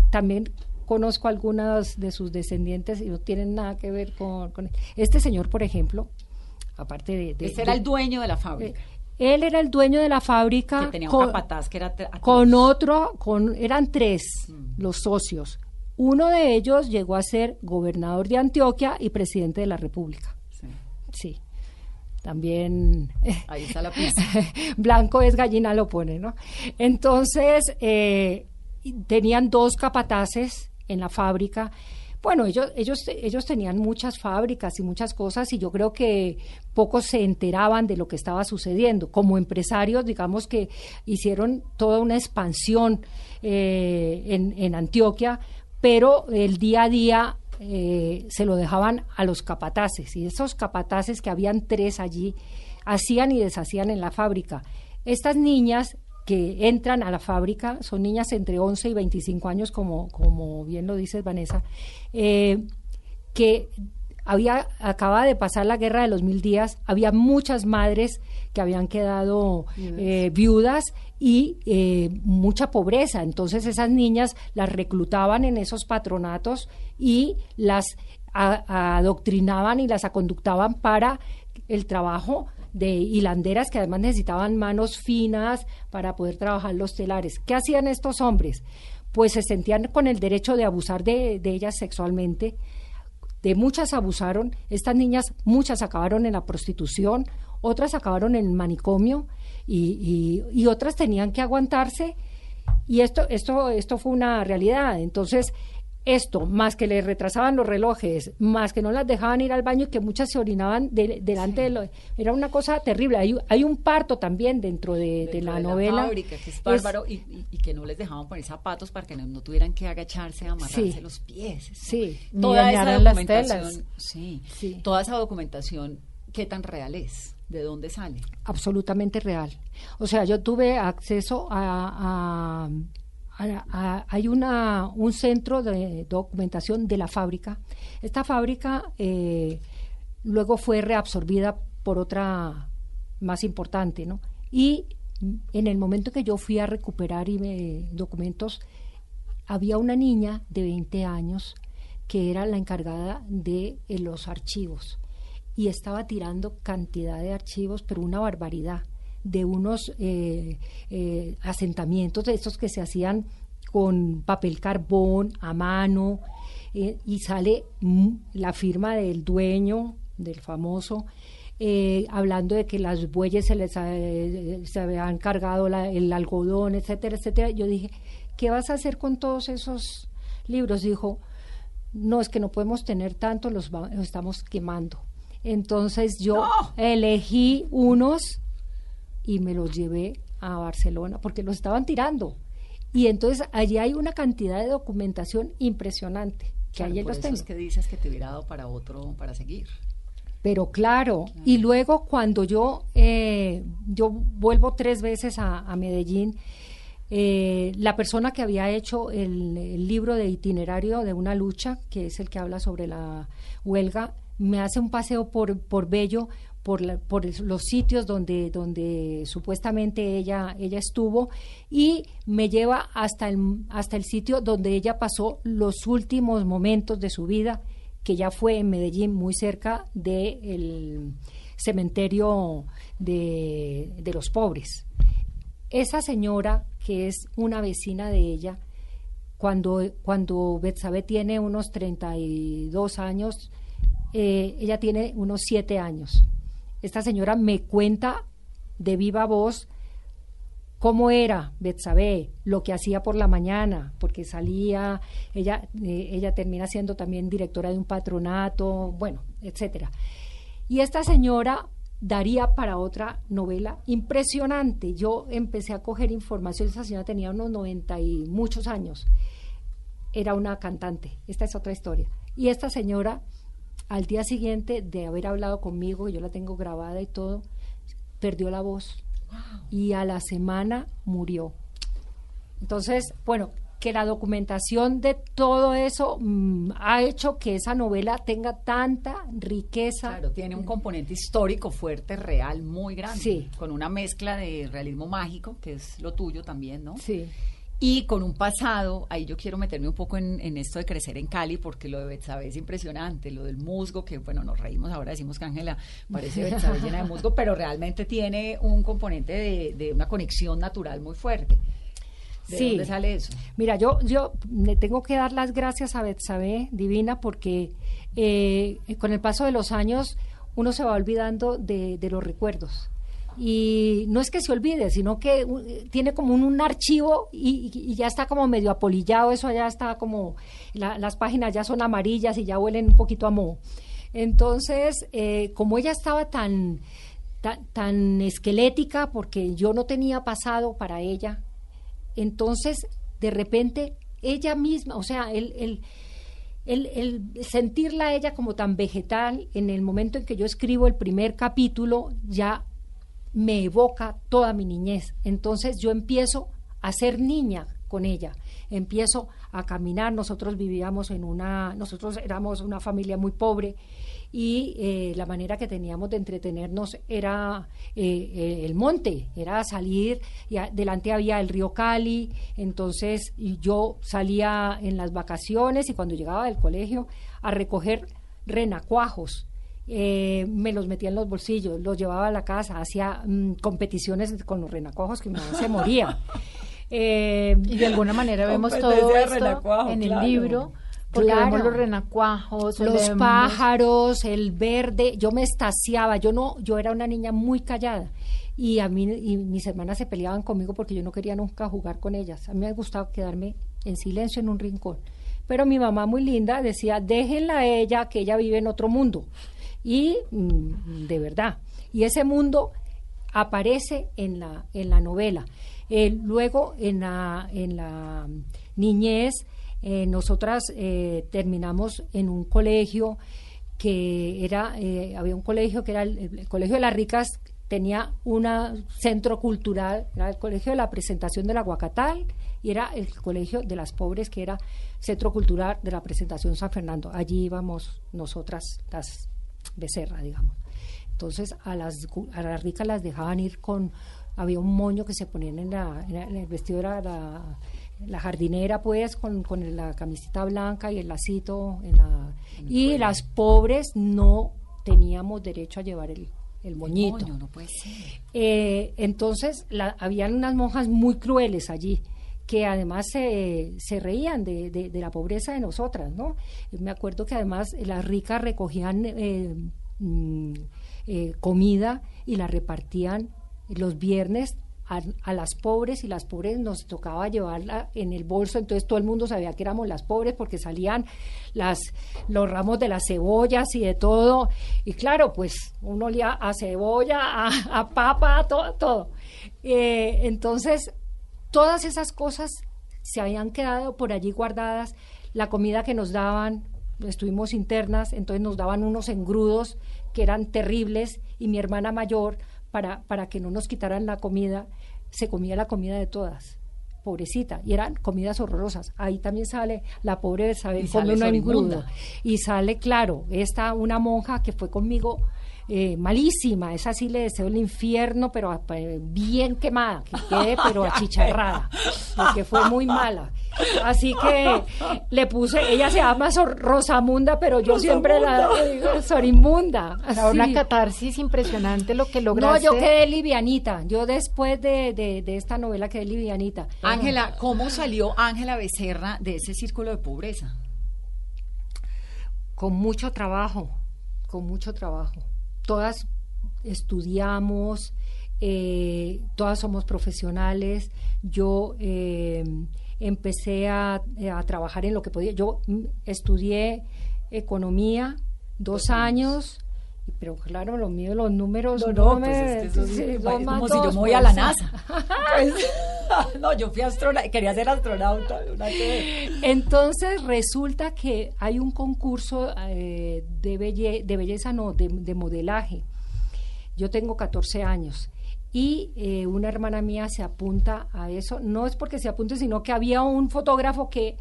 también conozco algunas de sus descendientes y no tienen nada que ver con, este señor, por ejemplo, aparte de... de ese era el dueño de la fábrica. Él era el dueño de la fábrica. Que tenía un con, capataz que era. Con otro, con, eran tres mm. los socios. Uno de ellos llegó a ser gobernador de Antioquia y presidente de la República. Sí. sí. También. Ahí está la pista. Blanco es gallina, lo pone, ¿no? Entonces, eh, tenían dos capataces en la fábrica bueno, ellos, ellos, ellos tenían muchas fábricas y muchas cosas y yo creo que pocos se enteraban de lo que estaba sucediendo. Como empresarios, digamos que hicieron toda una expansión eh, en, Antioquia, pero el día a día eh, se lo dejaban a los capataces y esos capataces que habían tres allí hacían y deshacían en la fábrica. Estas niñas que entran a la fábrica, son niñas entre 11 y 25 años, como, como bien lo dices Vanessa, eh, que había acababa de pasar la guerra de los mil días, había muchas madres que habían quedado eh, viudas y eh, mucha pobreza. Entonces esas niñas las reclutaban en esos patronatos y las adoctrinaban y las aconductaban para el trabajo de hilanderas que además necesitaban manos finas para poder trabajar los telares. ¿Qué hacían estos hombres? Pues se sentían con el derecho de abusar de, de ellas sexualmente. De muchas abusaron, estas niñas, muchas acabaron en la prostitución, otras acabaron en el manicomio y, y, y otras tenían que aguantarse y esto, esto, esto fue una realidad. Entonces, esto, más que le retrasaban los relojes, más que no las dejaban ir al baño y que muchas se orinaban delante de lo... Era una cosa terrible. Hay, hay un parto también dentro de, la novela. que es bárbaro, y, que no les dejaban poner zapatos para que no, tuvieran que agacharse a amarrarse los pies. Sí, toda esa documentación, sí, toda esa documentación, ¿qué tan real es? ¿De dónde sale? Absolutamente real. O sea, yo tuve acceso a hay una, un centro de documentación de la fábrica. Esta fábrica eh, luego fue reabsorbida por otra más importante, ¿no? Y en el momento que yo fui a recuperar documentos, había una niña de 20 años que era la encargada de eh, los archivos y estaba tirando cantidad de archivos, pero una barbaridad de unos eh, eh, asentamientos de estos que se hacían con papel carbón a mano eh, y sale la firma del dueño, del famoso, hablando de que las bueyes se les se habían cargado el algodón, etcétera, etcétera. Yo dije, ¿qué vas a hacer con todos esos libros? Dijo, no, es que no podemos tener tanto, los, los estamos quemando. Entonces yo elegí unos y me los llevé a Barcelona porque los estaban tirando. Y entonces allí hay una cantidad de documentación impresionante. Que claro, los tengo. que dices que te hubiera dado para otro, para seguir. Pero claro, y luego cuando yo, eh, yo vuelvo tres veces a, Medellín, eh, la persona que había hecho el, el, libro de itinerario de una lucha, que es el que habla sobre la huelga, me hace un paseo por, por Bello por, por los sitios donde, donde supuestamente ella, ella estuvo y me lleva hasta el, hasta el sitio donde ella pasó los últimos momentos de su vida, que ya fue en Medellín, muy cerca del cementerio de, de los pobres. Esa señora, que es una vecina de ella, cuando, cuando Betsabe tiene unos 32 años, eh, ella tiene unos 7 años esta señora me cuenta de viva voz cómo era Betsabé, lo que hacía por la mañana, porque salía, ella, eh, ella termina siendo también directora de un patronato, bueno, etcétera. Y esta señora daría para otra novela impresionante. Yo empecé a coger información, esa señora tenía unos 90 y muchos años. Era una cantante, esta es otra historia. Y esta señora al día siguiente de haber hablado conmigo, yo la tengo grabada y todo, perdió la voz y a la semana murió. Entonces, bueno, que la documentación de todo eso mm, ha hecho que esa novela tenga tanta riqueza. Claro, tiene un componente histórico fuerte, real, muy grande. Sí. Con una mezcla de realismo mágico, que es lo tuyo también, ¿no? Sí y con un pasado, ahí yo quiero meterme un poco en, esto de crecer en Cali, porque lo de Betsabe es impresionante, lo del musgo, que bueno, nos reímos ahora, decimos que Ángela parece Betsabe llena de musgo, pero realmente tiene un componente de, una conexión natural muy fuerte. ¿De sí. dónde sale eso? Mira, yo, yo le tengo que dar las gracias a Betsabe Divina porque eh, con el paso de los años uno se va olvidando de, de los recuerdos y no es que se olvide, sino que uh, tiene como un, archivo y, ya está como medio apolillado, eso ya está como, las páginas ya son amarillas y ya huelen un poquito a moho. Entonces, eh, como ella estaba tan, tan, esquelética, porque yo no tenía pasado para ella, entonces de repente ella misma, o sea, el, el, el, el, sentirla a ella como tan vegetal, en el momento en que yo escribo el primer capítulo, ya me evoca toda mi niñez. Entonces yo empiezo a ser niña con ella. Empiezo a caminar, nosotros vivíamos en una, nosotros éramos una familia muy pobre y eh, la manera que teníamos de entretenernos era eh, eh, el monte, era salir, y delante había el río Cali, entonces yo salía en las vacaciones y cuando llegaba del colegio a recoger renacuajos. Me los metía en los bolsillos, los llevaba a la casa, hacía mm, competiciones con los renacuajos que me se moría. y de alguna manera vemos todo esto en el libro porque vemos los renacuajos, los pájaros, el verde. Yo me estaciaba. Yo no, yo era una niña muy callada y a mí y mis hermanas se peleaban conmigo porque yo no quería nunca jugar con ellas. A mí me gustaba quedarme en silencio en un rincón. Pero mi mamá muy linda decía, déjenla a ella, que ella vive en otro mundo. Y mm, de verdad. Y ese mundo aparece en la, en la novela. Luego, en la, en la niñez, eh, nosotras eh, terminamos en un colegio que era, eh, había un colegio que era el, Colegio de las Ricas, tenía un centro cultural, era el Colegio de la Presentación del Aguacatal y era el Colegio de las Pobres, que era Centro Cultural de la Presentación San Fernando. Allí íbamos nosotras, las becerra, digamos. Entonces a las, a las ricas las dejaban ir con, había un moño que se ponían en, la, en el vestido, era la la jardinera pues con, con, la camiseta blanca y el lacito en la y las pobres no teníamos derecho a llevar el, el moñito. no puede ser. Eh, entonces la, habían unas monjas muy crueles allí que además se, reían de, de, la pobreza de nosotras, ¿no? Me acuerdo que además las ricas recogían eh, mm, eh, comida y la repartían los viernes a, las pobres y las pobres nos tocaba llevarla en el bolso, entonces todo el mundo sabía que éramos las pobres porque salían las, los ramos de las cebollas y de todo. Y claro, pues uno olía a cebolla, a, papa, todo. todo. Eh, entonces, todas esas cosas se habían quedado por allí guardadas. La comida que nos daban, estuvimos internas, entonces nos daban unos engrudos que eran terribles y mi hermana mayor, para, para que no nos quitaran la comida, se comía la comida de todas pobrecita, y eran comidas horrorosas. Ahí también sale la pobreza, come una engrudo. Y sale, claro, esta una monja que fue conmigo eh, malísima, esa sí le deseo el infierno, pero eh, bien quemada, que quede pero achicharrada, porque fue muy mala. Así que le puse, ella se llama Rosamunda, pero yo siempre la digo Sorimunda. una catarsis impresionante lo que lograste. No, yo quedé livianita. Yo después de, de, esta novela quedé livianita. Ángela, ¿cómo salió Ángela Becerra de ese círculo de pobreza? Con mucho trabajo, con mucho trabajo. Todas estudiamos, eh, todas somos profesionales. Yo eh, empecé a, a, trabajar en lo que podía. Yo mm, estudié economía dos años, pero claro, lo mío, los números no, no, pues es como si yo me voy a la NASA. Pues, no, yo fui astronauta, quería ser astronauta. Entonces resulta que hay un concurso eh, de, de belleza, no, de, de modelaje. Yo tengo 14 años y eh, una hermana mía se apunta a eso. No es porque se apunte, sino que había un fotógrafo que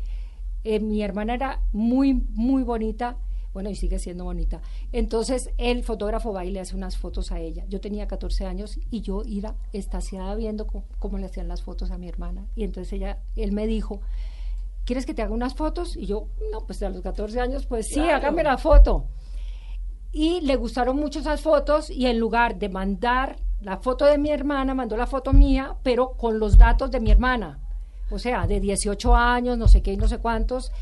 eh, mi hermana era muy, muy bonita, bueno, y sigue siendo bonita. Entonces el fotógrafo va y le hace unas fotos a ella. Yo tenía 14 años y yo iba estaciada viendo cómo, le hacían las fotos a mi hermana. Y entonces ella, él me dijo, ¿quieres que te haga unas fotos? Y yo, no, pues a los 14 años, pues sí, hágame la foto. Y le gustaron mucho esas fotos y en lugar de mandar la foto de mi hermana, mandó la foto mía, pero con los datos de mi hermana. O sea, de 18 años, no sé qué y no sé cuántos.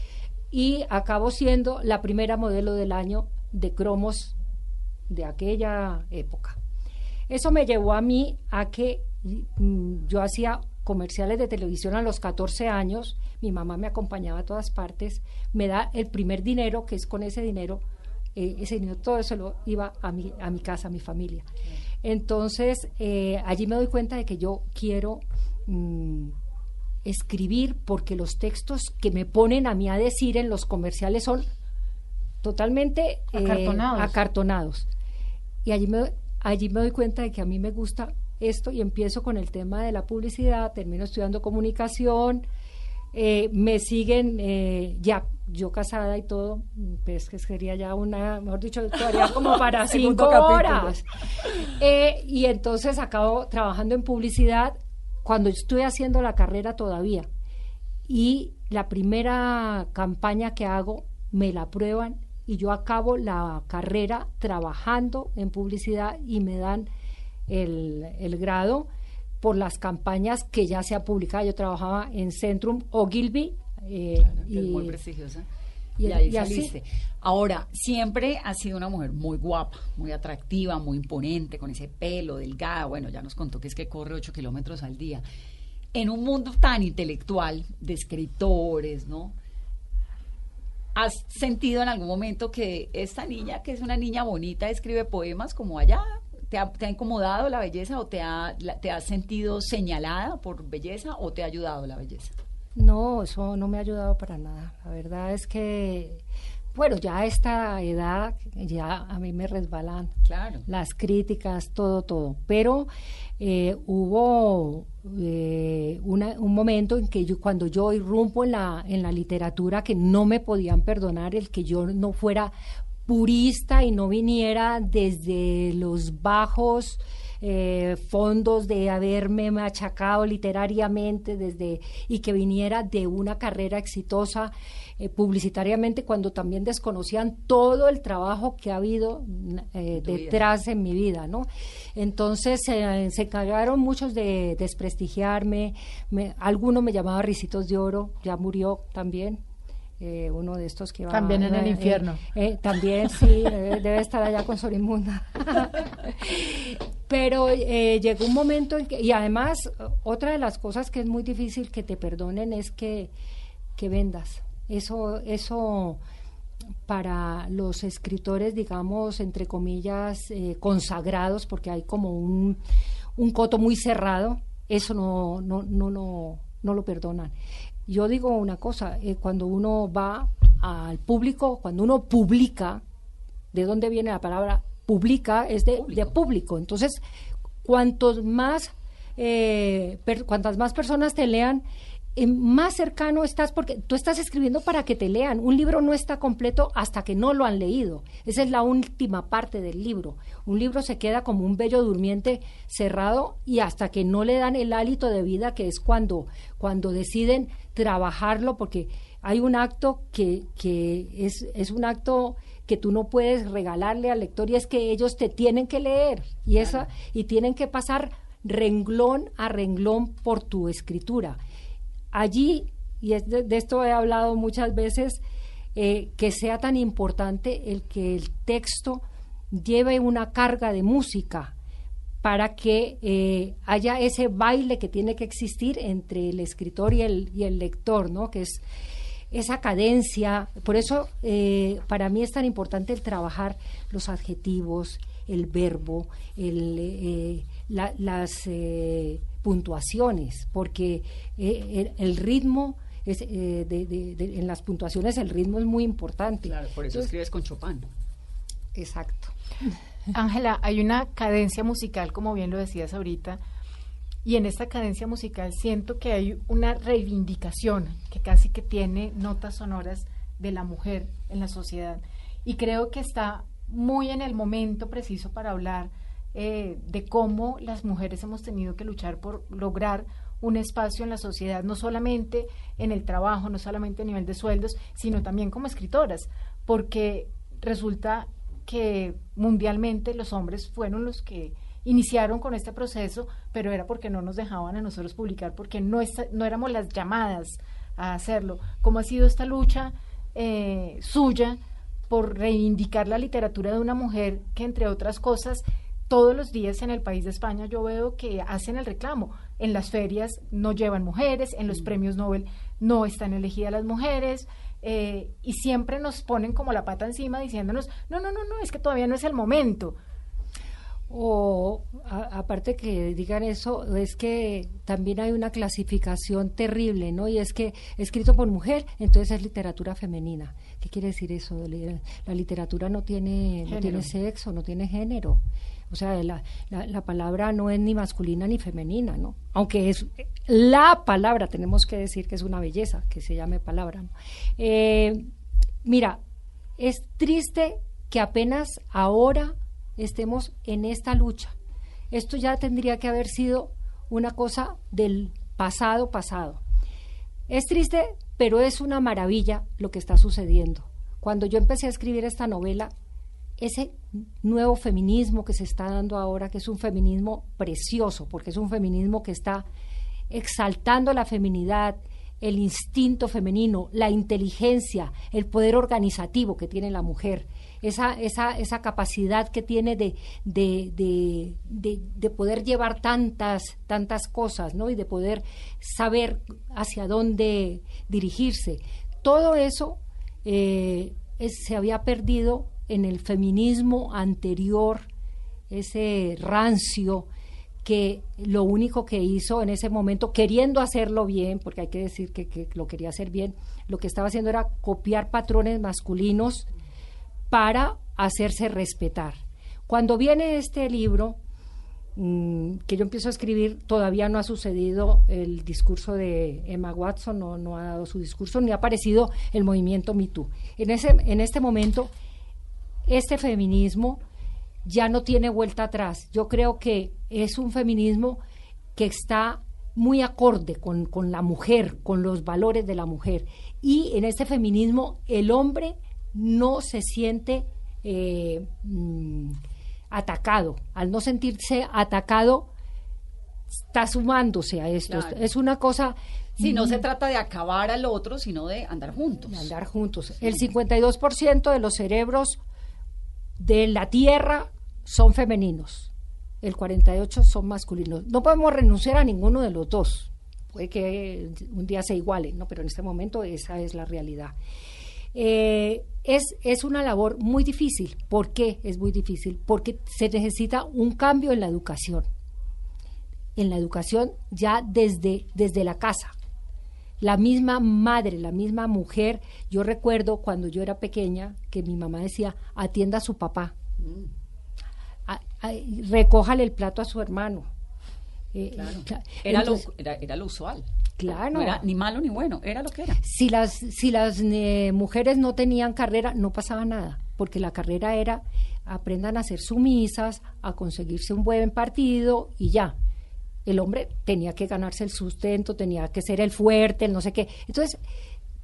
Y acabo siendo la primera modelo del año de cromos de aquella época. Eso me llevó a mí a que mm, yo hacía comerciales de televisión a los 14 años, mi mamá me acompañaba a todas partes, me da el primer dinero, que es con ese dinero, eh, ese dinero todo eso lo iba a mi, a mi casa, a mi familia. Entonces, eh, allí me doy cuenta de que yo quiero mm, escribir porque los textos que me ponen a mí a decir en los comerciales son totalmente eh, acartonados. Y allí me, allí me doy cuenta de que a mí me gusta esto y empiezo con el tema de la publicidad, termino estudiando comunicación, eh, me siguen eh, ya yo casada y todo, pues que sería ya una, mejor dicho, todavía como para cinco horas. Eh, y entonces acabo trabajando en publicidad cuando estoy haciendo la carrera todavía. Y la primera campaña que hago me la prueban y yo acabo la carrera trabajando en publicidad y me dan el, el grado por las campañas que ya se ha publicado. Yo trabajaba en Centrum Ogilvy. Eh, y, muy prestigiosa. Y, ahí saliste. Ahora, siempre has sido una mujer muy guapa, muy atractiva, muy imponente, con ese pelo delgada. Bueno, ya nos contó que es que corre 8 kilómetros al día. En un mundo tan intelectual, de escritores, ¿no? ¿Has sentido en algún momento que esta niña, que es una niña bonita, escribe poemas como allá? ¿Te ha, incomodado la belleza o te, ha, te has sentido señalada por belleza o te ha ayudado la belleza? No, eso no me ha ayudado para nada. La verdad es que, bueno, ya a esta edad ya a mí me resbalan claro. las críticas, todo, todo. Pero eh, hubo eh, un momento en que yo, cuando yo irrumpo en la, en la literatura, que no me podían perdonar el que yo no fuera purista y no viniera desde los bajos eh, fondos de haberme machacado literariamente desde y que viniera de una carrera exitosa eh, publicitariamente cuando también desconocían todo el trabajo que ha habido eh, detrás en mi vida, ¿no? Entonces se cagaron muchos de desprestigiarme, me, alguno me llamaba Ricitos de Oro, ya murió también, uno de estos que va también en el infierno. también sí debe, estar allá con Sorimunda pero llegó un momento en que y además otra de las cosas que es muy difícil que te perdonen es que, que vendas. Eso eso para los escritores digamos entre comillas consagrados porque hay como un, un coto muy cerrado eso no no no no no lo perdonan. Yo digo una cosa, eh, cuando uno va al público, cuando uno publica, ¿de dónde viene la palabra publica? Es de público. Entonces, cuantos más, eh, cuantas más personas te lean, más cercano estás porque tú estás escribiendo para que te lean. Un libro no está completo hasta que no lo han leído. Esa es la última parte del libro. Un libro se queda como un bello durmiente cerrado y hasta que no le dan el hálito de vida, que es cuando, cuando deciden trabajarlo, porque hay un acto que, que es, es un acto que tú no puedes regalarle al lector y es que ellos te tienen que leer y, esa, y tienen que pasar renglón a renglón por tu escritura allí, y de, esto he hablado muchas veces, eh, que sea tan importante el que el texto lleve una carga de música para que eh, haya ese baile que tiene que existir entre el escritor y el, y el lector, ¿no? Que es esa cadencia. Por eso eh, para mí es tan importante el trabajar los adjetivos, el verbo, el, las puntuaciones, porque eh, el, ritmo es, eh, en las puntuaciones el ritmo es muy importante. Claro, por eso escribes con Chopin. Exacto. Ángela, hay una cadencia musical, como bien lo decías ahorita, y en esta cadencia musical siento que hay una reivindicación que casi que tiene notas sonoras de la mujer en la sociedad. Y creo que está muy en el momento preciso para hablar eh, de cómo las mujeres hemos tenido que luchar por lograr un espacio en la sociedad, no solamente en el trabajo, no solamente a nivel de sueldos, sino también como escritoras, porque resulta que mundialmente los hombres fueron los que iniciaron con este proceso, pero era porque no nos dejaban a nosotros publicar, porque no, no éramos las llamadas a hacerlo. ¿Cómo ha sido esta lucha eh, suya por reivindicar la literatura de una mujer que, entre otras cosas, todos los días en el país de España yo veo que hacen el reclamo. En las ferias no llevan mujeres, en los mm. premios Nobel no están elegidas las mujeres. Eh, y siempre nos ponen como la pata encima diciéndonos, no, no, no, no, es que todavía no es el momento. O aparte que digan eso, es que también hay una clasificación terrible, ¿no? Y es que escrito por mujer, entonces es literatura femenina. ¿Qué quiere decir eso? La literatura no tiene, no tiene sexo, no tiene género O sea, la, la, palabra no es ni masculina ni femenina, ¿no? Aunque es la palabra, tenemos que decir que es una belleza, que se llame palabra. Eh, mira, es triste que apenas ahora estemos en esta lucha. Esto ya tendría que haber sido una cosa del pasado pasado. Es triste, pero es una maravilla lo que está sucediendo. Cuando yo empecé a escribir esta novela, ese nuevo feminismo que se está dando ahora, que es un feminismo precioso, porque es un feminismo que está exaltando la feminidad, el instinto femenino, la inteligencia, el poder organizativo que tiene la mujer, esa, esa, esa capacidad que tiene de, de, de, poder llevar tantas, tantas cosas, ¿no? Y de poder saber hacia dónde dirigirse. Todo eso eh, se había perdido en el feminismo anterior, ese rancio que lo único que hizo en ese momento, queriendo hacerlo bien, porque hay que decir que, lo quería hacer bien, lo que estaba haciendo era copiar patrones masculinos para hacerse respetar. Cuando viene este libro, mm, que yo empiezo a escribir, todavía no ha sucedido el discurso de Emma Watson, no, no ha dado su discurso, ni ha aparecido el movimiento Me En, ese, en este momento este feminismo ya no tiene vuelta atrás. Yo creo que es un feminismo que está muy acorde con, la mujer, con los valores de la mujer. Y en este feminismo el hombre no se siente eh, mm, atacado. Al no sentirse atacado, está sumándose a esto. Es una cosa... Si no se trata de acabar al otro, sino de andar juntos. De andar juntos. El 52% de los cerebros de la tierra son femeninos, el 48 son masculinos. No podemos renunciar a ninguno de los dos. Puede que un día se iguale, ¿no? pero en este momento esa es la realidad. Eh, es, es una labor muy difícil. ¿Por qué es muy difícil? Porque se necesita un cambio en la educación. En la educación ya desde, desde la casa la misma madre, la misma mujer. Yo recuerdo cuando yo era pequeña que mi mamá decía, atienda a su papá, recójale el plato a su hermano. Eh, era, lo, era, lo usual. Claro. No era ni malo ni bueno, era lo que era. Si las, si las eh, mujeres no tenían carrera, no pasaba nada, porque la carrera era aprendan a ser sumisas, a conseguirse un buen partido y ya el hombre tenía que ganarse el sustento, tenía que ser el fuerte, el no sé qué. Entonces,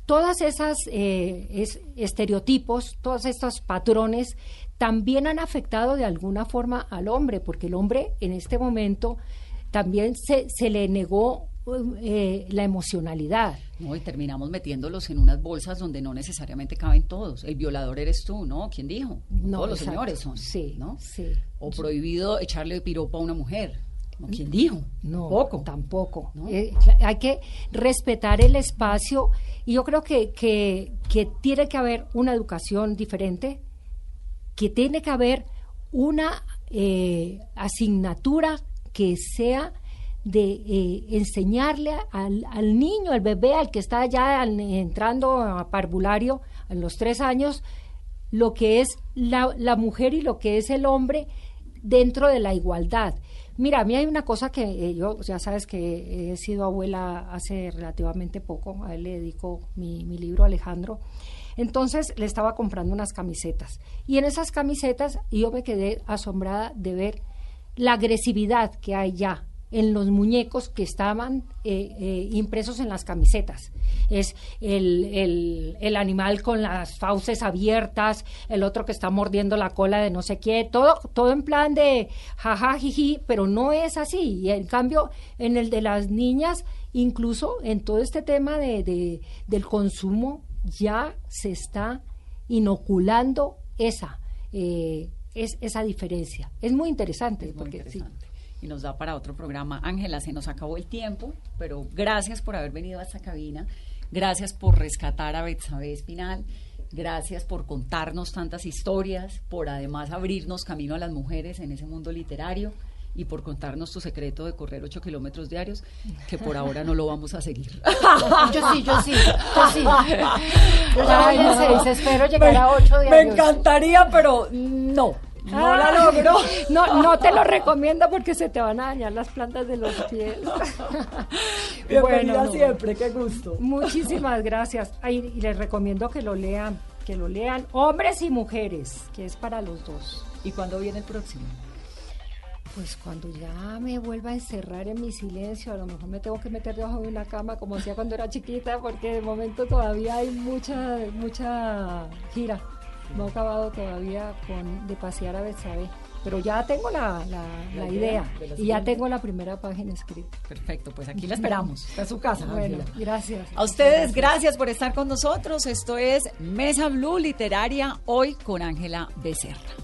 todas esas eh, estereotipos, todos estos patrones también han afectado de alguna forma al hombre, porque el hombre en este momento también se, se le negó eh, la emocionalidad. No, y terminamos metiéndolos en unas bolsas donde no necesariamente caben todos. El violador eres tú, ¿no? ¿Quién dijo? No, todos los señores son. Sí, ¿no? Sí. O prohibido echarle piropo a una mujer. ¿Quién dijo? No, Poco. tampoco. Eh, hay que respetar el espacio y yo creo que, que, tiene que haber una educación diferente, que tiene que haber una eh, asignatura que sea de eh, enseñarle al, al, niño, al bebé, al que está ya entrando a parvulario a los tres años, lo que es la, la mujer y lo que es el hombre dentro de la igualdad. Mira, a mí hay una cosa que eh, yo, ya sabes que he sido abuela hace relativamente poco, a él le dedico mi, mi libro Alejandro. Entonces le estaba comprando unas camisetas. Y en esas camisetas yo me quedé asombrada de ver la agresividad que hay ya en los muñecos que estaban eh, eh, impresos en las camisetas. Es el, el, animal con las fauces abiertas, el otro que está mordiendo la cola de no sé qué, todo, todo en plan de jaja, jiji, pero no es así. Y en cambio, en el de las niñas, incluso en todo este tema de, del consumo, ya se está inoculando esa, eh, es, esa diferencia. Es muy interesante. porque, interesante y nos da para otro programa. Ángela, se nos acabó el tiempo, pero gracias por haber venido a esta cabina, gracias por rescatar a Betsabe Espinal, gracias por contarnos tantas historias, por además abrirnos camino a las mujeres en ese mundo literario y por contarnos tu secreto de correr 8 kilómetros diarios, que por ahora no lo vamos a seguir. Yo sí, yo sí, yo sí. Yo ya voy en espero llegar a 8 diarios. Me encantaría, pero no. No la logró. No, no te lo recomiendo porque se te van a dañar las plantas de los pies. Bienvenida siempre, qué gusto. Muchísimas gracias. Ay, y les recomiendo que lo lean, que lo lean hombres y mujeres, que es para los dos. ¿Y cuándo viene el próximo? Pues cuando ya me vuelva a encerrar en mi silencio, a lo mejor me tengo que meter debajo de una cama como hacía cuando era chiquita, porque de momento todavía hay mucha, mucha gira. No he acabado todavía con, de pasear a Betsabe, pero ya tengo la, la, idea, y ya tengo la primera página escrita. Perfecto, pues aquí la esperamos. Está su casa. Bueno, gracias. A ustedes, gracias por estar con nosotros. Esto es Mesa Blue Literaria hoy con Ángela Becerra.